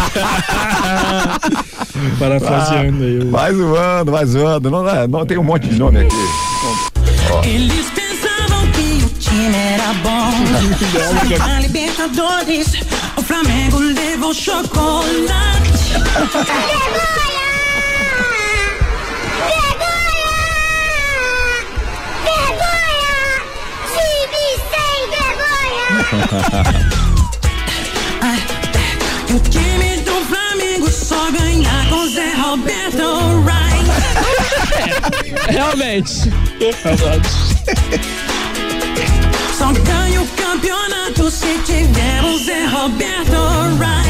Parafraseando aí. o-
Vai zoando, vai zoando. Não, não tem um monte de nome aqui. Ó.
time era bom. Na Libertadores, o Flamengo levou chocolate.
Vergonha! Time sem vergonha!
Ai, o time do Flamengo só ganha com Zé Roberto Wright.
Realmente. Verdade.
Só ganha o campeonato se tiver o Zé Roberto Right.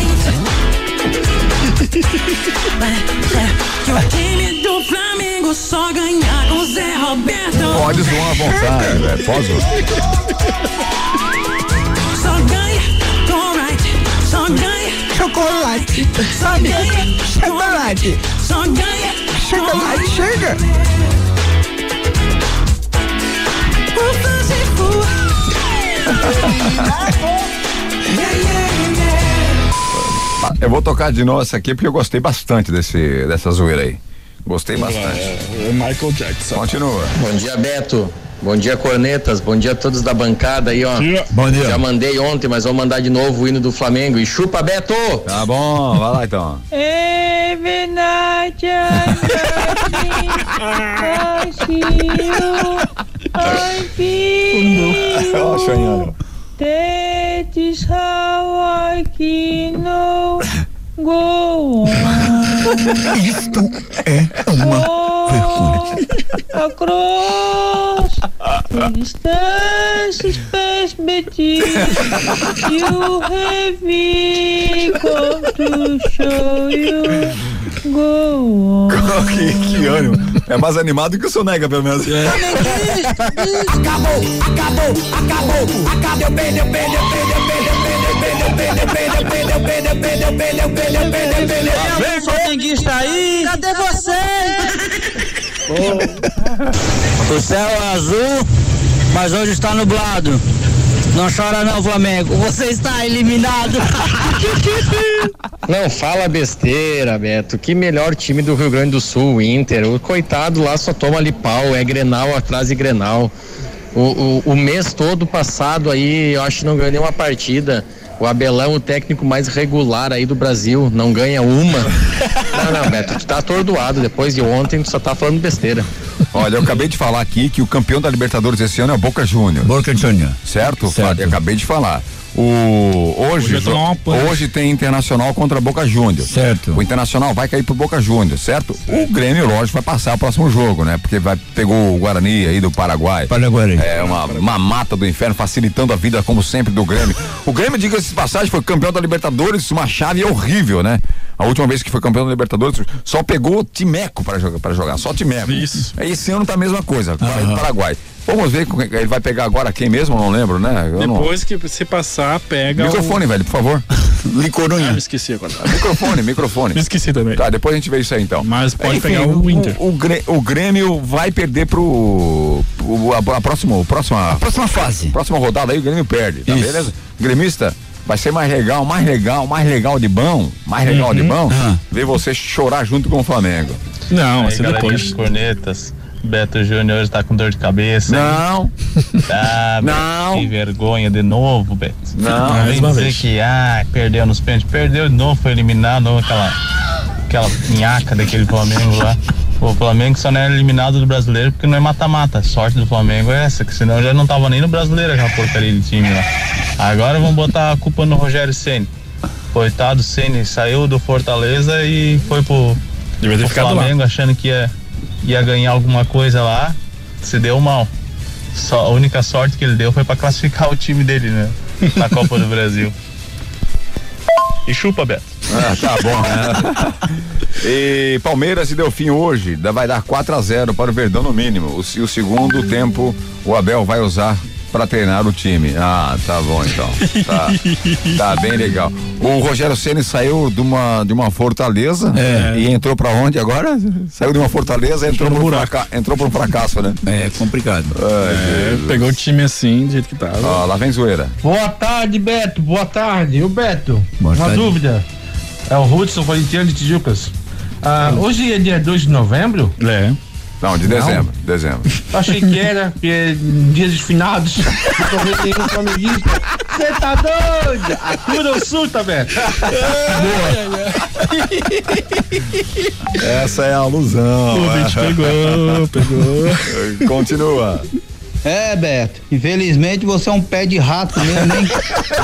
É, é, que o time do Flamengo só ganha o Zé Roberto.
Pode zoar à vontade, velho. Pode zoar.
Só ganha com o right.
Só ganha.
Chocolate.
Só ganha.
Chocolate. Só
ganha. Chocolate.
Chega. Eu vou tocar de novo essa aqui porque eu gostei bastante desse, dessa zoeira aí. Gostei bastante.
É Michael Jackson.
Continua.
Bom dia, Beto. Bom dia, Cornetas. Bom dia a todos da bancada aí, ó.
Bom dia.
Já mandei ontem, mas vou mandar de novo o hino do Flamengo. E chupa, Beto!
Tá bom, vai lá então.
That is how I can know go on.
Isto é uma vergonha.
Across the distance space between you have me come to show you go on.
que, que ânimo. É mais animado que o Sonega, pelo menos.
Acabou, acabou, acabou, acabou, perdeu, perdeu, perdeu, perdeu, perdeu, perdeu, perdeu, perdeu, perdeu, perdeu, perdeu, perdeu, perdeu,
Vem, flamenguista aí! Cadê você? O céu é azul, mas hoje está nublado. Não chora não, Flamengo. Você está eliminado.
Não fala besteira, Beto. Que melhor time do Rio Grande do Sul, Inter. O coitado lá só toma ali pau, é Grenal atrás de Grenal. O, o, o mês todo passado aí, eu acho que não ganhou nenhuma partida. O Abelão, o técnico mais regular aí do Brasil, não ganha uma. Não, não, Beto, tu tá atordoado. Depois de ontem, tu só tá falando besteira.
Olha, eu acabei de falar aqui que o campeão da Libertadores esse ano é o Boca Júnior.
Boca Júnior.
Certo? certo. Eu acabei de falar. O, hoje,
pança.
hoje tem Internacional contra Boca Júnior.
Certo.
O Internacional vai cair pro Boca Júnior, certo? O Grêmio, lógico, vai passar o próximo jogo, né? Porque vai, pegou o Guarani aí do Paraguai.
Paraguai.
É uma, uma mata do inferno, facilitando a vida, como sempre, do Grêmio. O Grêmio, diga-se de passagem, foi campeão da Libertadores, uma chave horrível, né? A última vez que foi campeão da Libertadores, só pegou Timeco para jogar, pra jogar, só Timeco.
Isso.
Esse ano tá a mesma coisa, Paraguai. Vamos ver, com- ele vai pegar agora quem mesmo, não lembro, né? Eu não-
Depois que você passar, pega.
Microfone, velho, por favor.
Ah,
Licorunha.
me esqueci agora.
Microfone, microfone.
Me esqueci também.
Tá, depois a gente vê isso aí então.
Mas pode
Enfim,
pegar o Inter.
O, Grê- o Grêmio vai perder pro. pro- a, a próxima, próxima,
Próxima fase.
próxima rodada aí o Grêmio perde, tá
Isso.
beleza? Gremista, vai ser mais legal, mais legal, mais legal de bom, mais legal de bom,
Ah.
ver você chorar junto com o Flamengo.
Não,
Aí,
assim depois.
cornetas. Beto Júnior hoje tá com dor de cabeça.
Não,
Tá, Beto,
Não.
Que vergonha de novo, Beto.
Não,
Vem
mais uma
dizer
vez.
que ah, perdeu nos pênaltis. Perdeu de novo, foi eliminado. Aquela, aquela pinhaca daquele Flamengo lá. O Flamengo só não é eliminado do brasileiro porque não é mata-mata. Sorte do Flamengo é essa, que senão já não tava nem no brasileiro aquela porcaria de time lá. Agora vão botar a culpa no Rogério Ceni. Coitado Ceni saiu do Fortaleza e foi pro, pro
ficado lá.
Flamengo achando que ia, ia ganhar alguma coisa lá. Se deu mal. Só, a única sorte que ele deu foi pra classificar o time dele, né? Na Copa do Brasil. E chupa, Beto.
Ah, tá bom. né? e Palmeiras e Delfim hoje vai dar 4 a 0 para o Verdão no mínimo. O, se- o segundo tempo o Abel vai usar para treinar o time. Ah, tá bom então. Tá, tá bem legal. O Rogério Ceni saiu de uma de uma fortaleza
É.
e entrou para onde agora? Saiu de uma fortaleza, entrou para um fraca, entrou para um fracasso, né?
É complicado.
Ai,
É, pegou o time assim, do jeito que tava.
Ó, lá vem zoeira.
Boa tarde, Beto. Boa tarde. O Beto,
Boa
uma
tarde.
dúvida. É o Hudson Corintiano de Tijucas. Ah, hoje é dia 2 de novembro?
É.
Não, de
Não.
dezembro, dezembro.
Eu achei que era, porque é dias dos finados. Não flamenguista. Você tá doido? Atura ou surta, Beto?
Essa é a alusão.
O bicho pegou, pegou.
Continua.
É, Beto. Infelizmente você é um pé de rato mesmo, hein?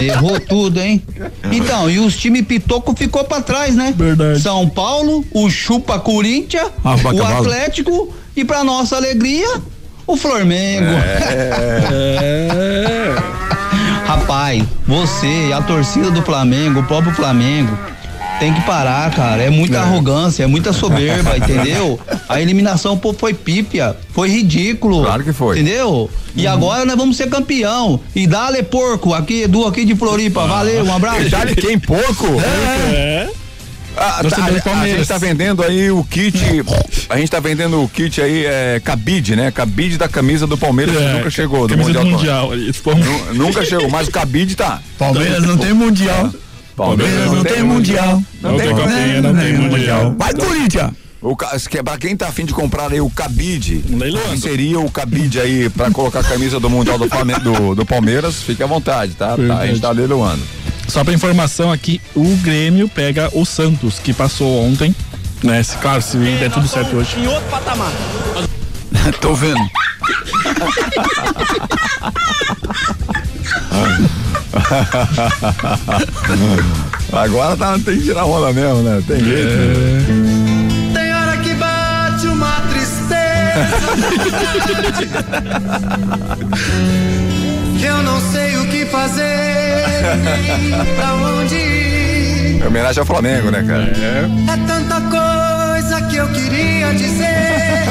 Errou tudo, hein? Então, e os times pitoco ficou pra trás, né?
Verdade.
São Paulo, o Chupa Corinthians,
Ah,
o
cavalo.
Atlético e pra nossa alegria, o Flamengo. Rapaz, você, a torcida do Flamengo, o próprio Flamengo, tem que parar, cara. É muita arrogância, é muita soberba, entendeu? A eliminação pô, foi pípia, foi ridículo.
Claro que foi.
Entendeu? E agora nós vamos ser campeão. E dale porco, aqui, Edu, aqui de Floripa. Valeu, um abraço.
Dale quem porco?
É.
Ah, tá, a, a gente tá vendendo aí o kit. A gente tá vendendo o kit aí, é cabide, né? Cabide da camisa do Palmeiras que
É,
nunca chegou. Do
camisa do
mundial.
Mundial ali.
Nu- Nunca chegou, mas o cabide tá.
Palmeiras não tem mundial.
Palmeiras
não tem mundial.
Não tem
não tem mundial.
Vai, Corinthians!
O, que é pra quem tá afim de comprar aí o cabide,
leiloando.
que seria o cabide aí pra colocar a camisa do Mundial do, Flamengo- do, do Palmeiras, fique à vontade, tá? Tá, A gente tá leiloando.
Só pra informação aqui, o Grêmio pega o Santos, que passou ontem. Né? Se- Claro, se der tudo certo hoje.
Em outro patamar.
Tô vendo.
Agora tá, tem que tirar onda mesmo, né? Tem jeito.
Tem hora que bate uma tristeza. eu não sei o que fazer, nem pra onde ir.
É homenagem ao Flamengo, né, cara? É.
É tanta coisa que eu queria dizer.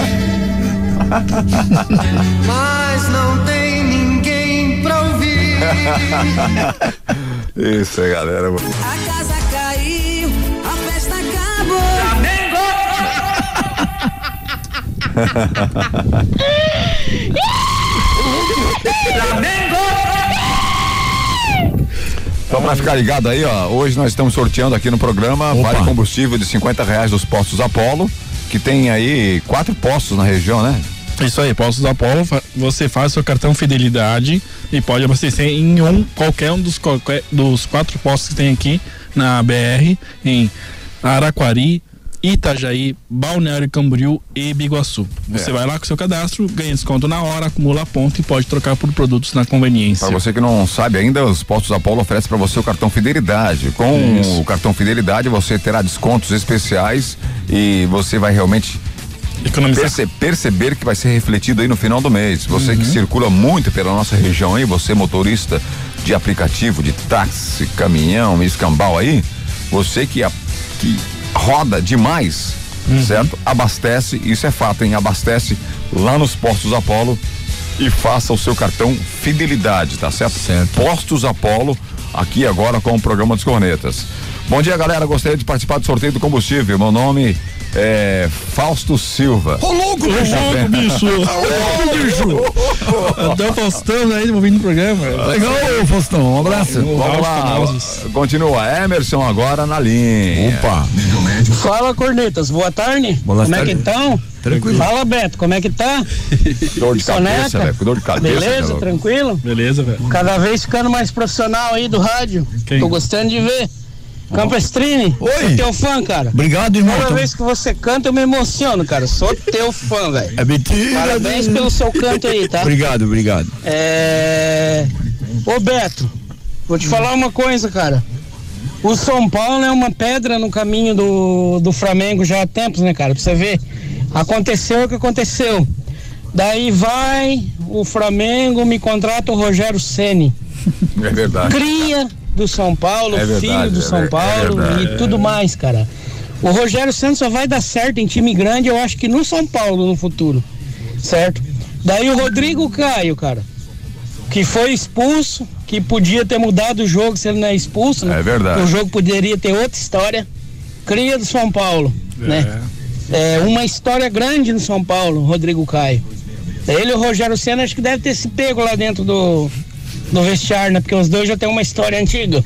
Mas não tem ninguém pra ouvir.
Isso aí, galera.
A casa caiu, a festa acabou.
Só pra ficar ligado aí, ó, hoje nós estamos sorteando aqui no programa vale combustível de 50 reais dos postos Apollo, que tem aí quatro postos na região, né?
Isso aí, Postos Apolo, você faz seu cartão fidelidade e pode abastecer em um, qualquer um dos, qualquer, dos quatro postos que tem aqui na BR, em Araquari, Itajaí, Balneário Camboriú e Biguaçu. Você
É.
vai lá com seu cadastro, ganha desconto na hora, acumula ponto e pode trocar por produtos na conveniência.
Para você que não sabe ainda, os postos Apollo oferecem para você o cartão Fidelidade. Com
Isso.
o cartão Fidelidade você terá descontos especiais e você vai realmente perce- perceber que vai ser refletido aí no final do mês. Você que circula muito pela nossa região aí, você motorista de aplicativo, de táxi, caminhão, escambau aí, você que, a- que roda demais, certo? Abastece, isso é fato, hein? Abastece lá nos postos Apollo e faça o seu cartão fidelidade, tá certo? Certo. Postos Apollo, aqui agora com o programa dos Cornetas. Bom dia, galera. Gostaria de participar do sorteio do combustível. Meu nome é Fausto Silva.
Ô louco, ô louco, bicho! Ô louco, bicho! Então, Faustão aí, ouvindo o programa.
Legal,
Faustão, um abraço.
Vamos lá. Continua. Emerson agora na linha.
Opa.
Fala, cornetas, boa tarde.
Boa
como
tarde.
é que estão?
Tranquilo.
Fala, Beto, como é que tá?
Dor de cabeça,
Soneca?
velho. com Dor de cabeça.
Beleza,
cara.
tranquilo?
Beleza, velho.
Cada vez ficando mais profissional aí do rádio.
Quem?
Tô gostando de ver. Campestrini,
Oi.
sou teu fã, cara.
Obrigado, irmão.
Toda vez que você canta, eu me emociono, cara. Sou teu fã, velho.
É mentira.
Parabéns pelo seu canto aí, tá?
Obrigado, obrigado.
É. Ô Beto, vou te falar uma coisa, cara. O São Paulo é uma pedra no caminho do, do Flamengo já há tempos, né, cara? Pra você ver. Aconteceu o que aconteceu. Daí vai o Flamengo, me contrata o Rogério Ceni.
É verdade.
Cria do São Paulo,
É verdade,
filho do
é
São
é
Paulo
verdade.
e tudo mais, cara. O Rogério Santos só vai dar certo em time grande, eu acho que no São Paulo no futuro. Certo? Daí o Rodrigo Caio, cara, que foi expulso, que podia ter mudado o jogo se ele não é expulso, né?
É verdade.
O jogo poderia ter outra história. Cria do São Paulo, né? É uma história grande no São Paulo, Rodrigo Caio. Ele e o Rogério Senna acho que deve ter se pego lá dentro do, do vestiário, né? Porque os dois já têm uma história antiga.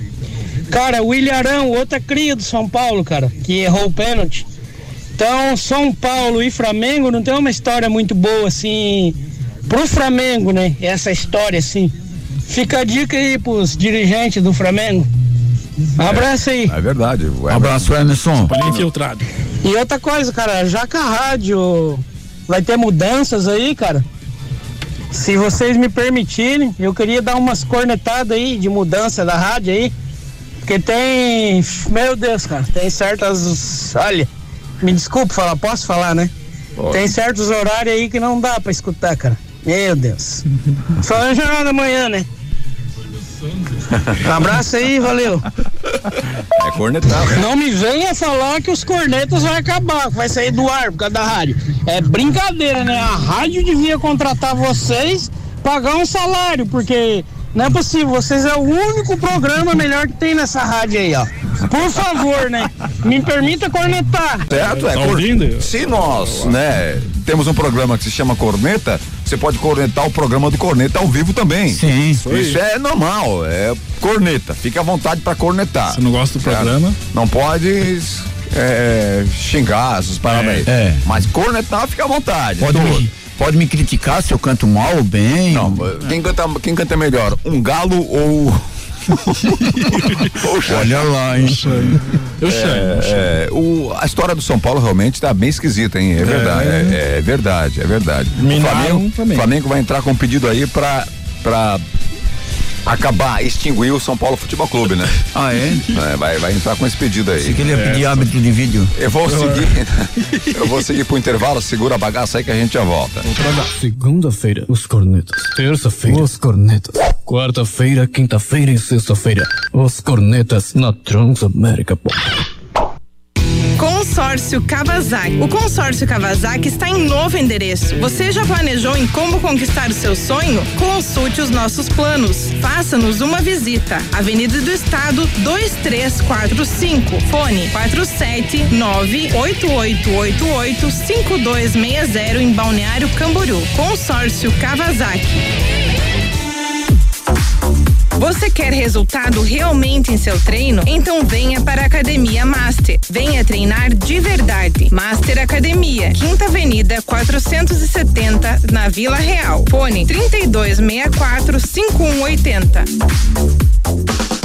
Cara, o William Arão, outra cria do São Paulo, cara, que errou o pênalti. Então, São Paulo e Flamengo não tem uma história muito boa, assim, pro Flamengo, né? Essa história, assim. Fica a dica aí pros dirigentes do Flamengo. Um abraço aí.
É verdade. Um
abraço, Emerson.
infiltrado.
E outra coisa, cara, já que a rádio vai ter mudanças aí, cara. Se vocês me permitirem, eu queria dar umas cornetadas aí de mudança da rádio aí. Porque tem. Meu Deus, cara, tem certas. Olha, me desculpe falar, posso falar, né? Tem certos horários aí que não dá pra escutar, cara. Meu Deus. Só no jornal da manhã, né? Um abraço aí, valeu.
É cornetar.
Não me venha falar que os cornetas vai acabar, que vai sair do ar por causa da rádio. É brincadeira, né? A rádio devia contratar vocês, pagar um salário, porque não é possível, vocês é o único programa melhor que tem nessa rádio aí, ó. Por favor, né? Me permita cornetar.
Certo? É,
Tá ouvindo?
Se nós, né, temos um programa que se chama Corneta, você pode cornetar o programa do Corneta ao vivo também.
Sim.
Isso, é normal, é corneta. Fique à vontade pra cornetar.
Você não gosta do
Certo?
programa?
Não pode é, xingar essas paradas aí.
É.
Mas cornetar, fica à vontade.
Pode me, pode me criticar se eu canto mal ou bem.
Não, quem canta, quem canta melhor? Um galo ou.
Olha lá, hein?
Eu chamo.
É, é, o, a história do São Paulo realmente tá bem esquisita, hein? É verdade, é, é verdade, é verdade. O
Minaram
Flamengo,
também.
Flamengo vai entrar com um pedido aí pra, pra acabar, extinguir o São Paulo Futebol Clube, né?
Ah, é?
É, vai, vai entrar com esse pedido aí.
Você que ele ia pedir árbitro de vídeo.
Eu vou seguir, eu vou seguir pro intervalo, segura a bagaça aí que a gente já volta.
Segunda-feira, os cornetas. Terça-feira, os cornetas. Quarta-feira, quinta-feira e sexta-feira, os cornetas na Transamérica. Pô.
Consórcio Kawasaki. O consórcio Kawasaki está em novo endereço. Você já planejou em como conquistar o seu sonho? Consulte os nossos planos. Faça-nos uma visita. Avenida do Estado 2345. Fone 47988885260 em Balneário Camboriú. Consórcio Kawasaki. Você quer resultado realmente em seu treino? Então venha para a Academia Master. Venha treinar de verdade. Master Academia, Quinta Avenida 470, na Vila Real. Fone 3264 5180.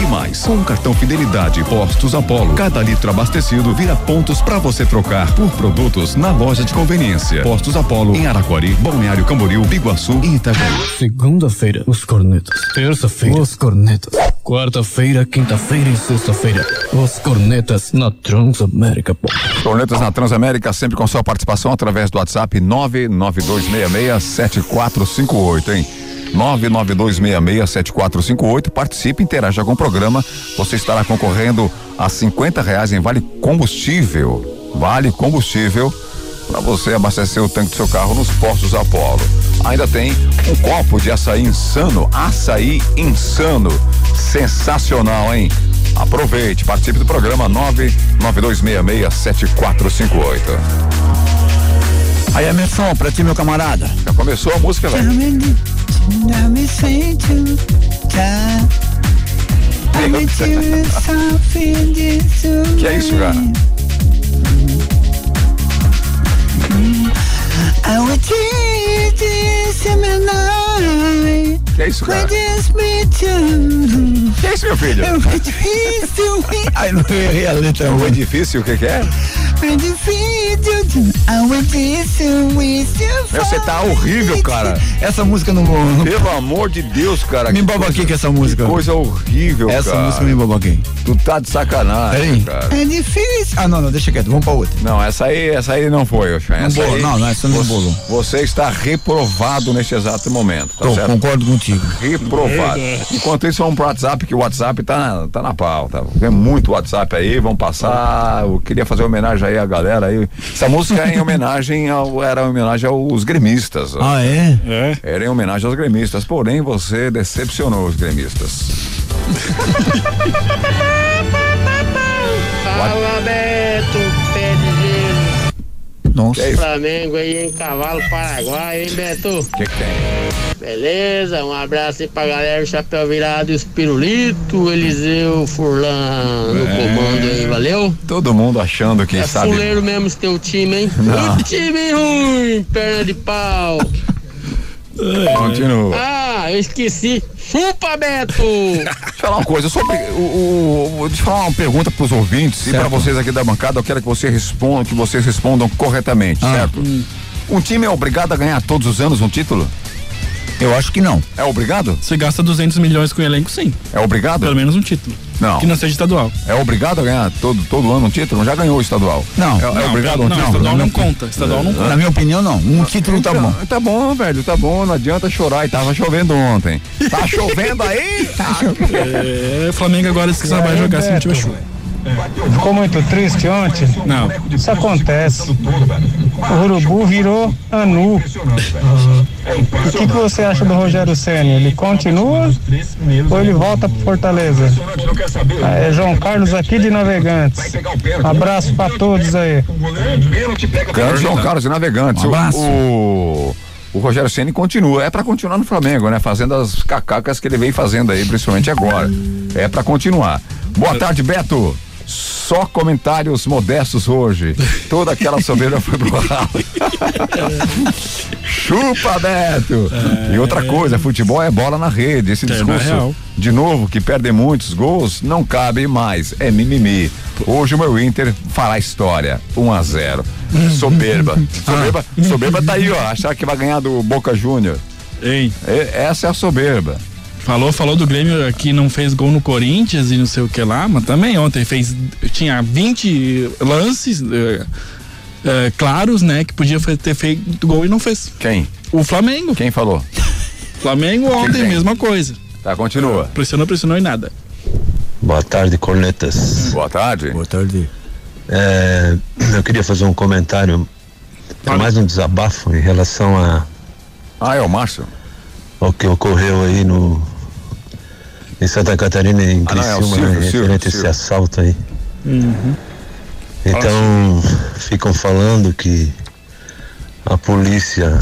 E mais, com o cartão Fidelidade Postos Apollo, cada litro abastecido vira pontos para você trocar por produtos na loja de conveniência. Postos Apollo em Araquari, Balneário Camboriú, Biguaçu e Itajaí.
Segunda-feira, os cornetas. Terça-feira, os cornetas. Quarta-feira, quinta-feira e sexta-feira, os cornetas na Transamérica.
Cornetas na Transamérica, sempre com sua participação através do WhatsApp 992667458, hein? 992667458. Participe, interaja com o programa. Você estará concorrendo a 50 reais em vale combustível. Vale combustível para você abastecer o tanque do seu carro nos postos Apollo. Ainda tem um copo de açaí insano, açaí insano, sensacional, hein? Aproveite, participe do programa 992667458.
Aí a menção pra ti, meu camarada.
Já começou a música, velho? Que é isso, cara? Que é isso, cara? Que é isso, meu filho?
Ai, não errei a letra.
Foi difícil, o que que é? Meu, você tá horrível, cara.
Essa música não vou.
Pelo amor de Deus, cara.
Me
que
babaquei com essa música.
Que coisa horrível,
Essa
cara.
música me babaquei.
Tu tá de sacanagem.
É difícil. Ah, não, não, deixa quieto, vamos pra outra.
Não, essa aí, essa aí não foi, Oxan.
Não
Essa aí,
não, não, essa não
você,
bolou.
Você está reprovado neste exato momento, tá
Tô,
certo?
concordo contigo.
Reprovado. Enquanto isso, vamos pro WhatsApp, que o WhatsApp tá, na- tá na pauta. Tem muito WhatsApp aí, vamos passar. Eu queria fazer homenagem aí à galera aí. Essa música é em homenagem ao, era em homenagem aos gremistas.
Ah, é?
Era em homenagem aos gremistas, porém você decepcionou os gremistas.
Fala, Beto.
Nossa.
Flamengo aí em Cavalo Paraguai, hein, Beto?
Que que tem?
Beleza, um abraço aí pra galera, o Chapéu Virado e os Pirulito, Eliseu Furlan no
É.
comando aí, valeu?
Todo mundo achando que
é
sabe.
fuleiro mesmo esse teu time, hein?
Não.
Muito time ruim, perna de pau.
Continua.
Ah, eu esqueci. Chupa, Beto!
Deixa eu falar uma coisa, sobre o, o, deixa eu falar uma pergunta pros ouvintes e para vocês aqui da bancada, eu quero que você responda, que vocês respondam corretamente,
Ah.
certo? Um time é obrigado a ganhar todos os anos um título?
Eu acho que não.
É obrigado?
Se gasta 200 milhões com o elenco, sim.
É obrigado?
Pelo menos um título.
Não.
Que não seja estadual.
É obrigado a ganhar todo, todo ano um título? Já ganhou o estadual?
Não.
É, é
Não,
obrigado
não,
um título?
estadual não conta, estadual não conta.
Na minha opinião, não. Um título tá bom.
Tá bom, velho, tá bom, não adianta chorar. E tava chovendo ontem. Tá chovendo aí?
É, o Flamengo agora disse que só vai jogar se não tiver chuva.
Ficou muito triste ontem?
Não.
Isso acontece. O Urubu virou Anu. O que, que você acha do Rogério Senna? Ele continua ou ele volta pro Fortaleza? É João Carlos aqui de Navegantes. Abraço pra todos aí.
Grande João Carlos de Navegantes.
Um abraço.
O, o, o Rogério Ceni continua. É pra continuar no Flamengo, né? Fazendo as cacacas que ele vem fazendo aí, principalmente agora. É pra continuar. Boa tarde, Beto. Só comentários modestos hoje. Toda aquela soberba foi pro ralo. Chupa, Beto! E outra coisa, futebol é bola na rede. Esse
É,
discurso, de novo, que perde muitos gols, não cabe mais. É mimimi. Hoje o meu Inter fará história. 1 a 0 Soberba. Soberba, soberba tá aí, ó. Achar que vai ganhar do Boca Júnior.
Ei.
Essa é a soberba.
Falou, falou do Grêmio que não fez gol no Corinthians e não sei o que lá, mas também ontem fez. Tinha 20 lances eh, eh, claros, né? Que podia ter feito gol e não fez.
Quem?
O Flamengo.
Quem falou?
Flamengo ontem,
tem?
mesma coisa.
Tá, continua.
Pressionou, pressionou e nada.
Boa tarde, cornetas.
Boa tarde.
Boa tarde.
É, eu queria fazer um comentário, é mais um desabafo em relação a
Ah, é o Márcio?
ao que ocorreu aí no em Santa Catarina em
Ah, não, é
Criciúma,
Silvio,
né,
Silvio,
referente a esse assalto aí.
Uhum.
Então, ficam falando que a polícia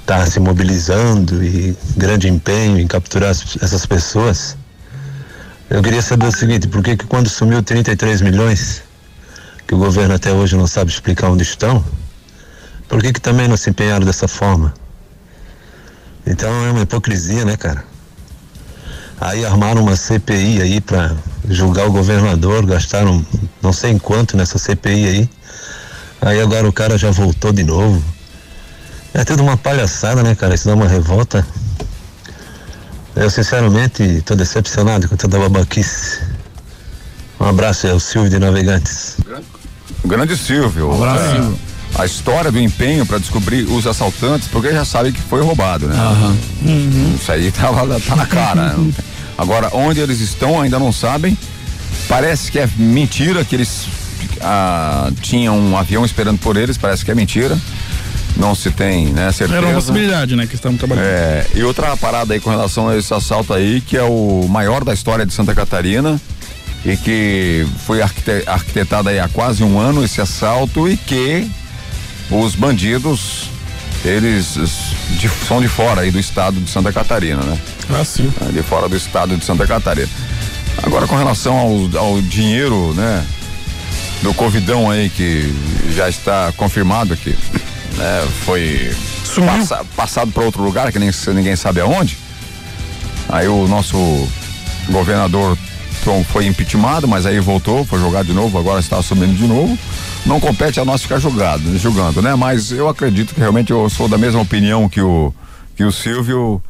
está se mobilizando e grande empenho em capturar as- essas pessoas. Eu queria saber o seguinte, por que que quando sumiu 33 milhões, que o governo até hoje não sabe explicar onde estão, por que que também não se empenharam dessa forma? Então é uma hipocrisia, né, cara? Aí armaram uma CPI aí para julgar o governador, gastaram não sei em quanto nessa CPI aí. Aí agora o cara já voltou de novo. É tudo uma palhaçada, né, cara? Isso dá uma revolta. Eu sinceramente tô decepcionado com toda a babaquice. Um abraço, é o Silvio de Navegantes.
O grande Silvio.
Um abraço,
É,
Silvio.
A história do empenho para descobrir os assaltantes, porque já sabe que foi roubado, né? Isso aí tava, tá na cara. né? Agora, onde eles estão ainda não sabem. Parece que é mentira que eles ah, tinham um avião esperando por eles, parece que é mentira. Não se tem, né, certeza.
Era uma possibilidade, né? Que estavam trabalhando.
É, e outra parada aí com relação a esse assalto aí, que é o maior da história de Santa Catarina e que foi arquite- arquitetado aí há quase um ano esse assalto e que os bandidos, eles de- são de fora aí do estado de Santa Catarina, né?
Ah, sim.
De fora do estado de Santa Catarina. Agora com relação ao, ao dinheiro, né? Do Covidão aí que já está confirmado aqui, né? Foi passa- passado para outro lugar que nem ninguém sabe aonde. Aí o nosso governador foi impeachmentado, mas aí voltou, foi jogado de novo, agora está assumindo de novo. Não compete a nós ficar julgado, julgando, né? Mas eu acredito que realmente eu sou da mesma opinião que o que o Silvio.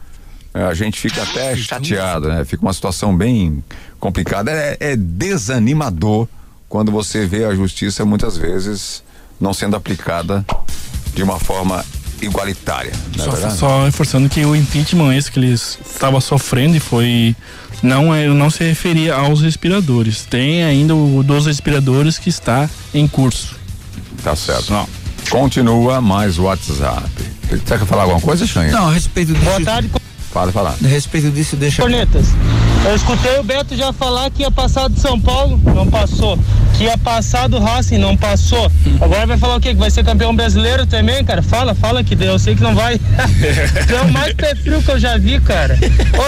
É, a gente fica até chateado, né? Fica uma situação bem complicada. É, é desanimador quando você vê a justiça muitas vezes não sendo aplicada de uma forma igualitária. Não é
Só,
verdade?
só reforçando que o impeachment esse que eles estavam sofrendo e foi não é não se referia aos respiradores. Tem ainda o dos respiradores que está em curso.
Tá certo. Continua mais WhatsApp. Você quer falar alguma coisa, Xanha?
Não, a respeito disso.
Boa tarde,
Fala, fala.
A respeito disso, deixa.
Cornetas. Eu escutei o Beto já falar que ia passar de São Paulo, não passou.
que ia passar do Racing, não passou. Agora vai falar o quê? Que vai ser campeão brasileiro também, cara? Fala, fala que eu sei que não vai. É o mais pé frio que eu já vi, cara.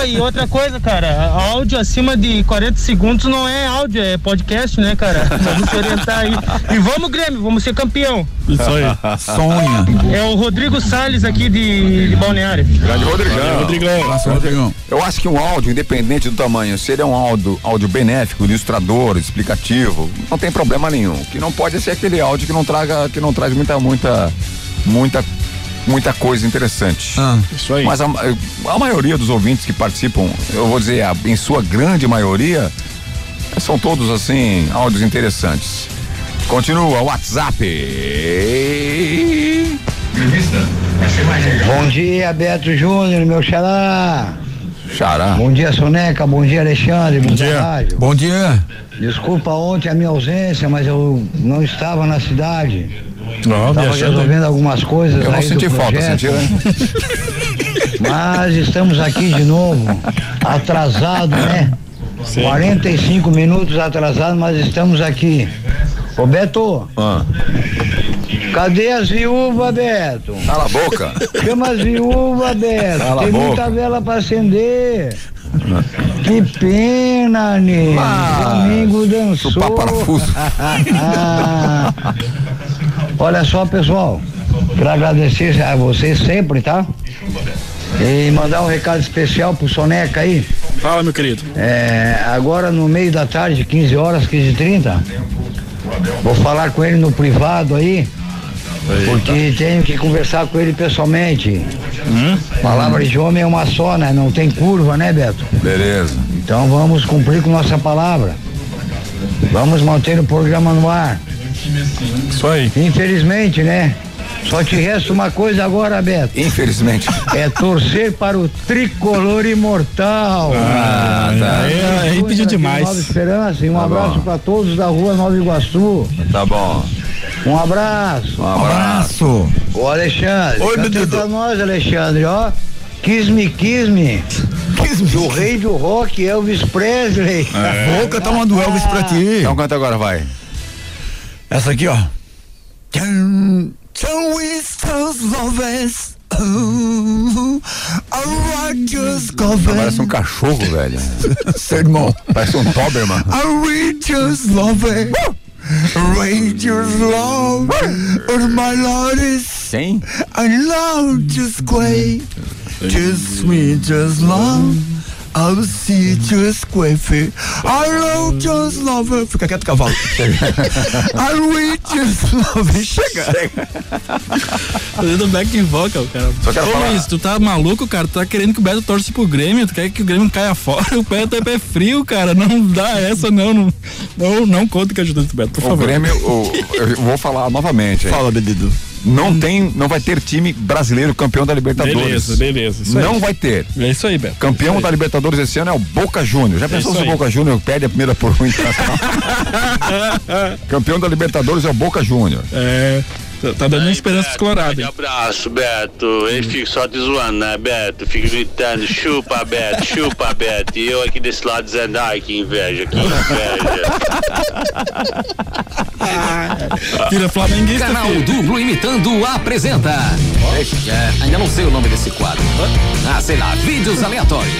Oi, e outra coisa, cara, áudio acima de 40 segundos não é áudio, é podcast, né, cara? Vamos se orientar aí. E vamos, Grêmio, vamos ser campeão.
Isso aí.
Sonha.
É o Rodrigo Salles aqui de, de Balneário.
Grande Rodrigão.
Rodrigão.
Rodrigão. Eu acho que um áudio, independente do tamanho, se ele é um áudio, áudio benéfico, ilustrador, explicativo, não tem problema nenhum. O que não pode ser aquele áudio que não traga, que não traz muita, muita, muita, muita coisa interessante.
Isso aí.
Mas a, a maioria dos ouvintes que participam, eu vou dizer, a- em sua grande maioria, são todos assim, áudios interessantes. Continua, WhatsApp.
Bom dia, Beto Júnior, meu xará.
Xará.
Bom dia, Soneca. Bom dia, Alexandre. Bom, dia, Rádio.
Bom dia.
Desculpa ontem a minha ausência, mas eu não estava na cidade.
Não,
Estava resolvendo algumas coisas
Eu não
aí do
senti falta, sentiu, né?
Mas estamos aqui de novo, atrasado, né?
Sim.
45 minutos atrasado, mas estamos aqui. Ô Beto,
Ah,
cadê as viúvas, Beto?
cala a boca.
Chama as viúvas, Beto.
Cala a
Tem
boca.
muita vela pra acender. Que pena, Nê.
Ah,
Domingo dançou.
chupar parafuso.
Olha só, pessoal. Quero agradecer a vocês sempre, tá? E mandar um recado especial pro Soneca aí.
Fala, meu querido.
É, agora no meio da tarde, 15 horas, 15 e 30 Vou falar com ele no privado aí. Porque tenho que conversar com ele pessoalmente. Palavra de homem é uma só, né? Não tem curva, né, Beto?
Beleza.
Então vamos cumprir com nossa palavra. Vamos manter o programa no ar.
Isso aí.
Infelizmente, né? Só te resta uma coisa agora, Beto.
Infelizmente.
É torcer para o tricolor imortal.
Ah, tá.
Aí, aí pediu
no Nova
demais.
Esperança e um
Tá
abraço para todos da rua Nova Iguaçu.
Tá bom.
Um abraço.
Um abraço.
Ô Alexandre,
Oi,
canta pra nós, Alexandre, ó. Kiss me, kiss me. Do rei do rock, Elvis Presley.
Vou cantar uma do Elvis pra ti.
Então canta agora, vai.
Essa aqui, ó. Tão, tão estás lovers. Oh, I just
Parece um cachorro, velho.
Seu irmão.
Parece um Doberman.
I just love it. Rangers love. Or my Lord is.
Quem?
I love just great. Just sweet, just love. I'll see just quiffy. I love just love it. Fica quieto, cavalo. I will just love it. Chega.
Fazendo back vocal, cara.
Só quero
Ô
falar-
Luiz, tu tá maluco, cara? Tu tá querendo que o Beto torce pro Grêmio? Tu quer que o Grêmio caia fora? O Beto é pé frio, cara. Não dá essa, não. Não, não, não conta a ajuda do Beto, por
O
favor.
Grêmio, o- eu vou falar novamente. hein?
Fala, Benedito.
Não tem, não vai ter time brasileiro campeão da Libertadores.
Beleza, beleza. Isso
não
aí.
vai ter.
É isso aí, Beto.
Campeão
aí.
da Libertadores esse ano é o Boca Júnior. Já pensou
isso
se o. Boca Júnior perde a primeira por um internacional? Campeão da Libertadores é o Boca Júnior.
É. tá- Tá dando uma esperança colorada.
Um abraço, Beto. Ele fica só te zoando, né, Beto? Fica gritando, chupa, Beto, chupa, Beto. E eu aqui desse lado dizendo, ai, que inveja, que inveja.
Vira flamenguista,
Canal
filho.
Duplo Imitando apresenta. É, ainda não sei o nome desse quadro. Ah, sei lá, vídeos aleatórios.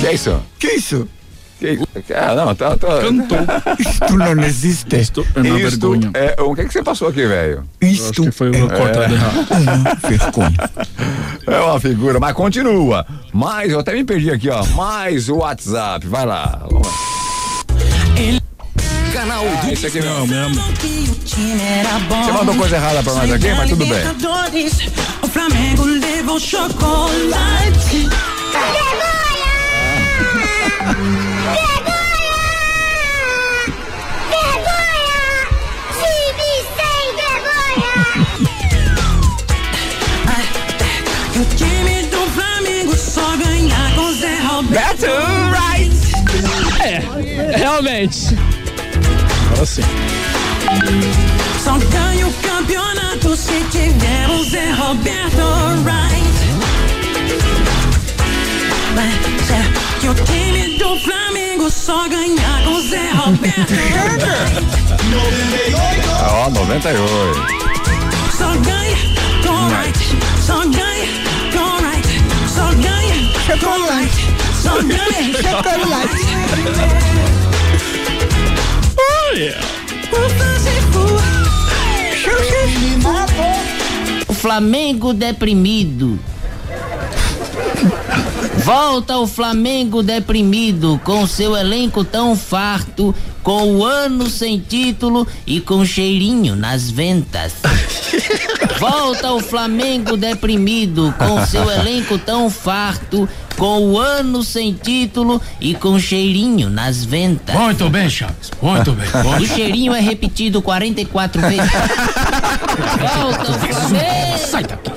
Que é isso?
Que isso?
Ah, não, tá. tá.
Cantou.
Isto não existe.
Isto é uma
Isto
vergonha.
é, o que, que você passou aqui, velho?
Isto
que foi
é
cortado errado.
uma vergonha.
É uma figura, mas continua. Mais, eu até me perdi aqui, ó. Mais o WhatsApp, vai lá. Lá.
Canal
Ah, esse aqui mesmo.
mesmo.
Você mandou coisa errada pra nós aqui, mas tudo bem.
O Flamengo levou chocolate. O time do Flamengo só ganha com Zé Roberto.
É, realmente.
Agora sim.
Só ganha o campeonato se tiver o Zé Roberto right. Mas é que o time do Flamengo só ganha com Zé Roberto.
Ó, 98.
Só ganha com right. Só ganha com right. Só ganha chocolate. Só ganha chocolate.
Oh,
O Flamengo deprimido. Volta o Flamengo deprimido, com seu elenco tão farto, com o ano sem título e com cheirinho nas ventas. Volta o Flamengo deprimido, com seu elenco tão farto, com o ano sem título e com cheirinho nas ventas.
Muito bem, Chaves. Muito bem.
O cheirinho é repetido 44 vezes. Volta o Flamengo.
Sai daqui.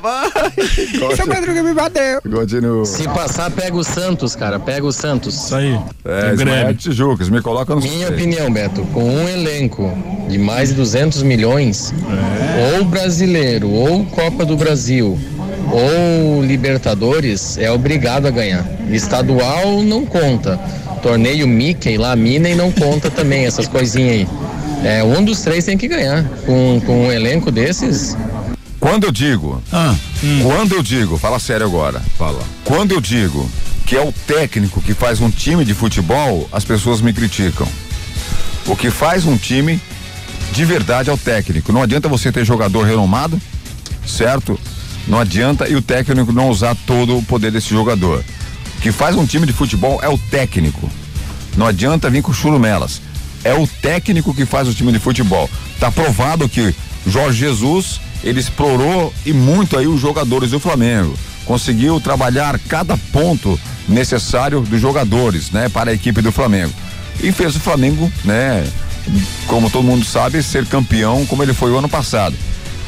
Seu
Madruga me bateu.
Continua.
Se passar, pega o Santos, cara. Pega o Santos. Isso
aí.
É, Ismael Tijucas, me coloca no
Minha opinião, Beto, com um elenco de mais de 200 milhões, ou brasileiro, ou Copa do Brasil, ou Libertadores, é obrigado a ganhar. Estadual não conta. Torneio Mickey lá, Minnie não conta também, essas coisinhas aí. É, um dos três tem que ganhar. Com, com um elenco desses,
Quando eu digo, quando eu digo, fala sério agora, fala. Quando eu digo que é o técnico que faz um time de futebol, as pessoas me criticam. O que faz um time de verdade é o técnico. Não adianta você ter jogador renomado, certo? Não adianta e o técnico não usar todo o poder desse jogador. O que faz um time de futebol é o técnico. Não adianta vir com churumelas. É o técnico que faz o time de futebol. Tá provado que Jorge Jesus, ele explorou e muito aí os jogadores do Flamengo. Conseguiu trabalhar cada ponto necessário dos jogadores, né, para a equipe do Flamengo. E fez o Flamengo, né, como todo mundo sabe, ser campeão como ele foi o ano passado.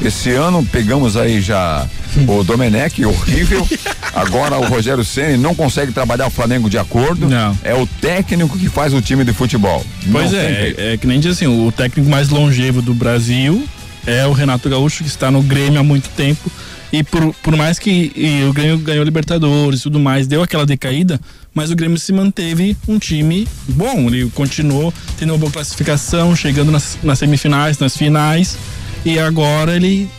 Esse ano pegamos aí já o Domenech, horrível. Agora o Rogério Ceni não consegue trabalhar o Flamengo de acordo.
Não.
É o técnico que faz o time de futebol.
Pois é, é, é que nem diz assim, o técnico mais longevo do Brasil é o Renato Gaúcho, que está no Grêmio há muito tempo. E por, por mais que o Grêmio ganhou Libertadores e tudo mais, deu aquela decaída, mas o Grêmio se manteve um time bom. Ele continuou tendo uma boa classificação, chegando nas, nas semifinais, nas finais. E agora ele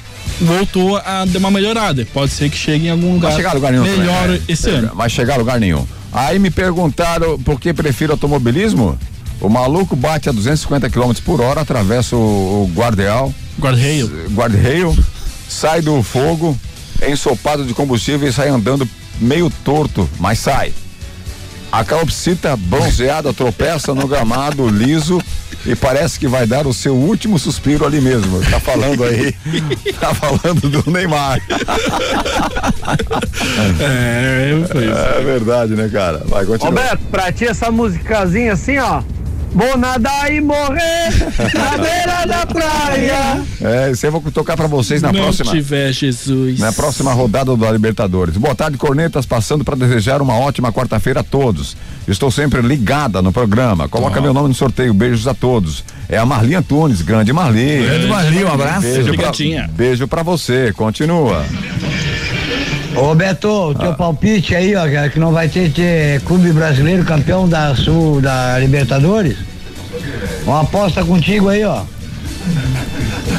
voltou a dar uma melhorada. Pode ser que chegue em algum lugar
lugar
melhor
também, né?
esse ano.
Vai chegar a lugar nenhum. Aí me perguntaram por que prefiro automobilismo. O maluco bate a 250 km por hora, atravessa o, o guardeal.
Guardrail.
Guardrail, sai do fogo, é ensopado de combustível e sai andando meio torto, mas sai. A calopsita bronzeada tropeça no gramado liso e parece que vai dar o seu último suspiro ali mesmo. Tá falando aí, tá falando do Neymar.
É, foi isso.
É verdade, né, cara? Vai, continua.
Roberto, pra ti essa musicazinha assim, ó. Vou nadar e morrer na beira da praia.
É, isso eu vou tocar pra vocês na
Não
próxima.
tiver Jesus.
Na próxima rodada da Libertadores. Boa tarde, Cornetas, passando para desejar uma ótima quarta-feira a todos. Estou sempre ligada no programa. Coloca meu nome no sorteio. Beijos a todos. É a Marli Antunes, grande Marli.
Grande Marli, um abraço.
Beijo pra, beijo pra você. Continua.
Ô Beto, o teu palpite aí, ó, que não vai ter, ter clube brasileiro campeão da Sul da Libertadores? Uma aposta contigo aí, ó.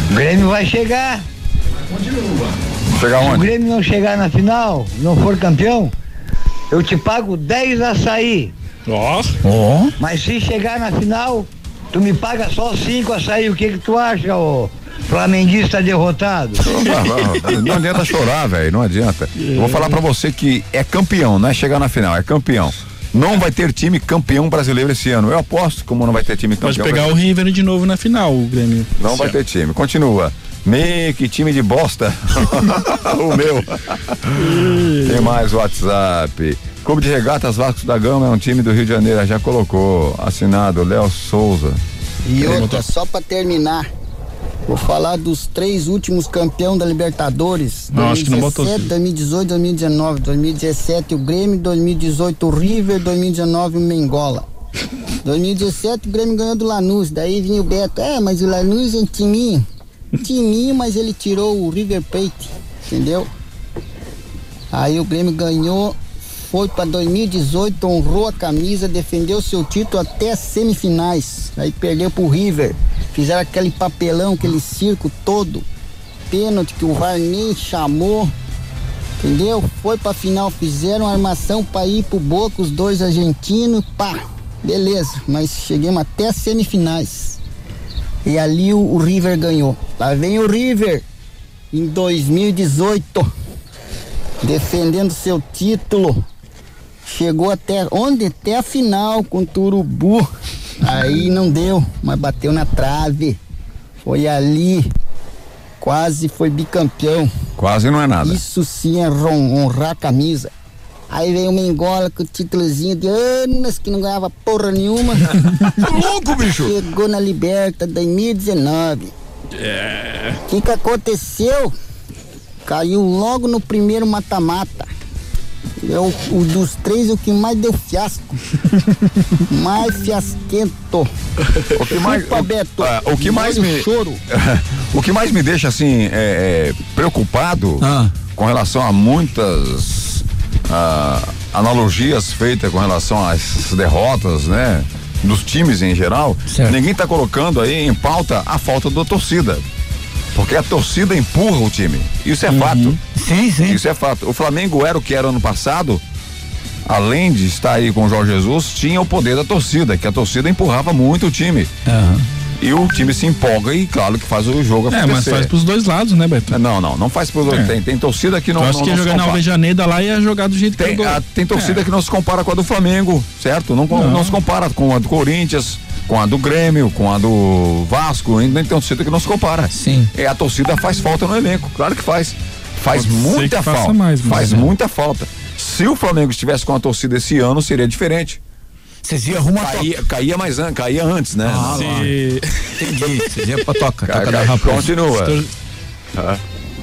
O Grêmio vai chegar.
Chegar
Se o
onde?
Grêmio não chegar na final, não for campeão, eu te pago 10 açaí.
Ó.
Mas se chegar na final, tu me paga só 5 açaí. O que que tu acha, ô flamenguista derrotado?
Não, não, não adianta chorar, velho. Não adianta. Eu vou falar pra você que é campeão, não é chegar na final, é campeão. Não vai ter time campeão brasileiro esse ano. Eu aposto como não vai ter time campeão.
Pode pegar o
brasileiro.
River de novo na final, o Grêmio.
Não vai ter time. Continua. Me, que time de bosta. o meu. Tem mais WhatsApp. Clube de Regatas Vasco da Gama é um time do Rio de Janeiro. Já colocou. Assinado Léo Souza.
E outra, só pra terminar, vou falar dos três últimos campeões da Libertadores.
Não, acho que não botou
2017, 2018, 2019. 2017 o Grêmio, 2018 o River, 2019 o Mengola. 2017 o Grêmio ganhou do Lanús, daí vinha o Beto, é, mas o Lanús é um timinho. Timinho, mas ele tirou o River Plate, entendeu? Aí o Grêmio ganhou, foi para 2018, honrou a camisa, defendeu seu título até as semifinais. Aí perdeu pro River. Fizeram aquele papelão, aquele circo todo. Pênalti que o VAR nem chamou. Entendeu? Foi pra final, fizeram armação pra ir pro Boca, os dois argentinos, pá. Beleza, mas chegamos até as semifinais. E ali o, o River ganhou. Lá vem o River em 2018, defendendo seu título. Chegou até onde? Até a final com o Turubu. Aí não deu, mas bateu na trave. Foi ali. Quase foi bicampeão.
Quase não é nada.
Isso sim é honrar a camisa. Aí veio o Mengola com o títulozinho de anos que não ganhava porra nenhuma.
Louco, bicho!
Chegou na Liberta 2019.
É.
O que, que aconteceu? Caiu logo no primeiro mata-mata. É o, o dos três o que mais deu fiasco. mais fiasquento.
O que mais,
Chupa, Beto.
Ah, o que mais
Olha
me
o choro.
o que mais me deixa assim é, é, preocupado
Ah.
com relação a muitas ah, analogias feitas com relação às derrotas, né? Dos times em geral, ninguém tá colocando aí em pauta a falta da torcida. Porque a torcida empurra o time. Isso é fato.
Sim, sim.
Isso é fato. O Flamengo era o que era ano passado, além de estar aí com o Jorge Jesus, tinha o poder da torcida, que a torcida empurrava muito o time. E o time se empolga e claro que faz o jogo
É,
acontecer.
mas faz pros dois lados, né, Beto?
Não, não, não faz pros dois.
É.
Tem, tem torcida que não.
Eu acho
não,
que ia jogar na. Alvejaneda lá ia jogar do jeito
Tem,
que jogou.
a- tem torcida
É.
que não se compara com a do Flamengo, certo? Não,
Não.
não. se compara com a do Corinthians, com a do Grêmio, com a do Vasco, ainda tem torcida que não se compara.
Sim.
É, a torcida faz falta no elenco, claro que faz. Faz
Pode
muita falta.
mais,
faz
é.
muita falta. Se o Flamengo estivesse com a torcida esse ano, seria diferente.
Vocês iam arrumar
caía, caía mais an, caía antes, né?
Ah, lá. Entendi. Vocês iam pra toca.
Ca-
toca
ca-
da.
Continua. Ah.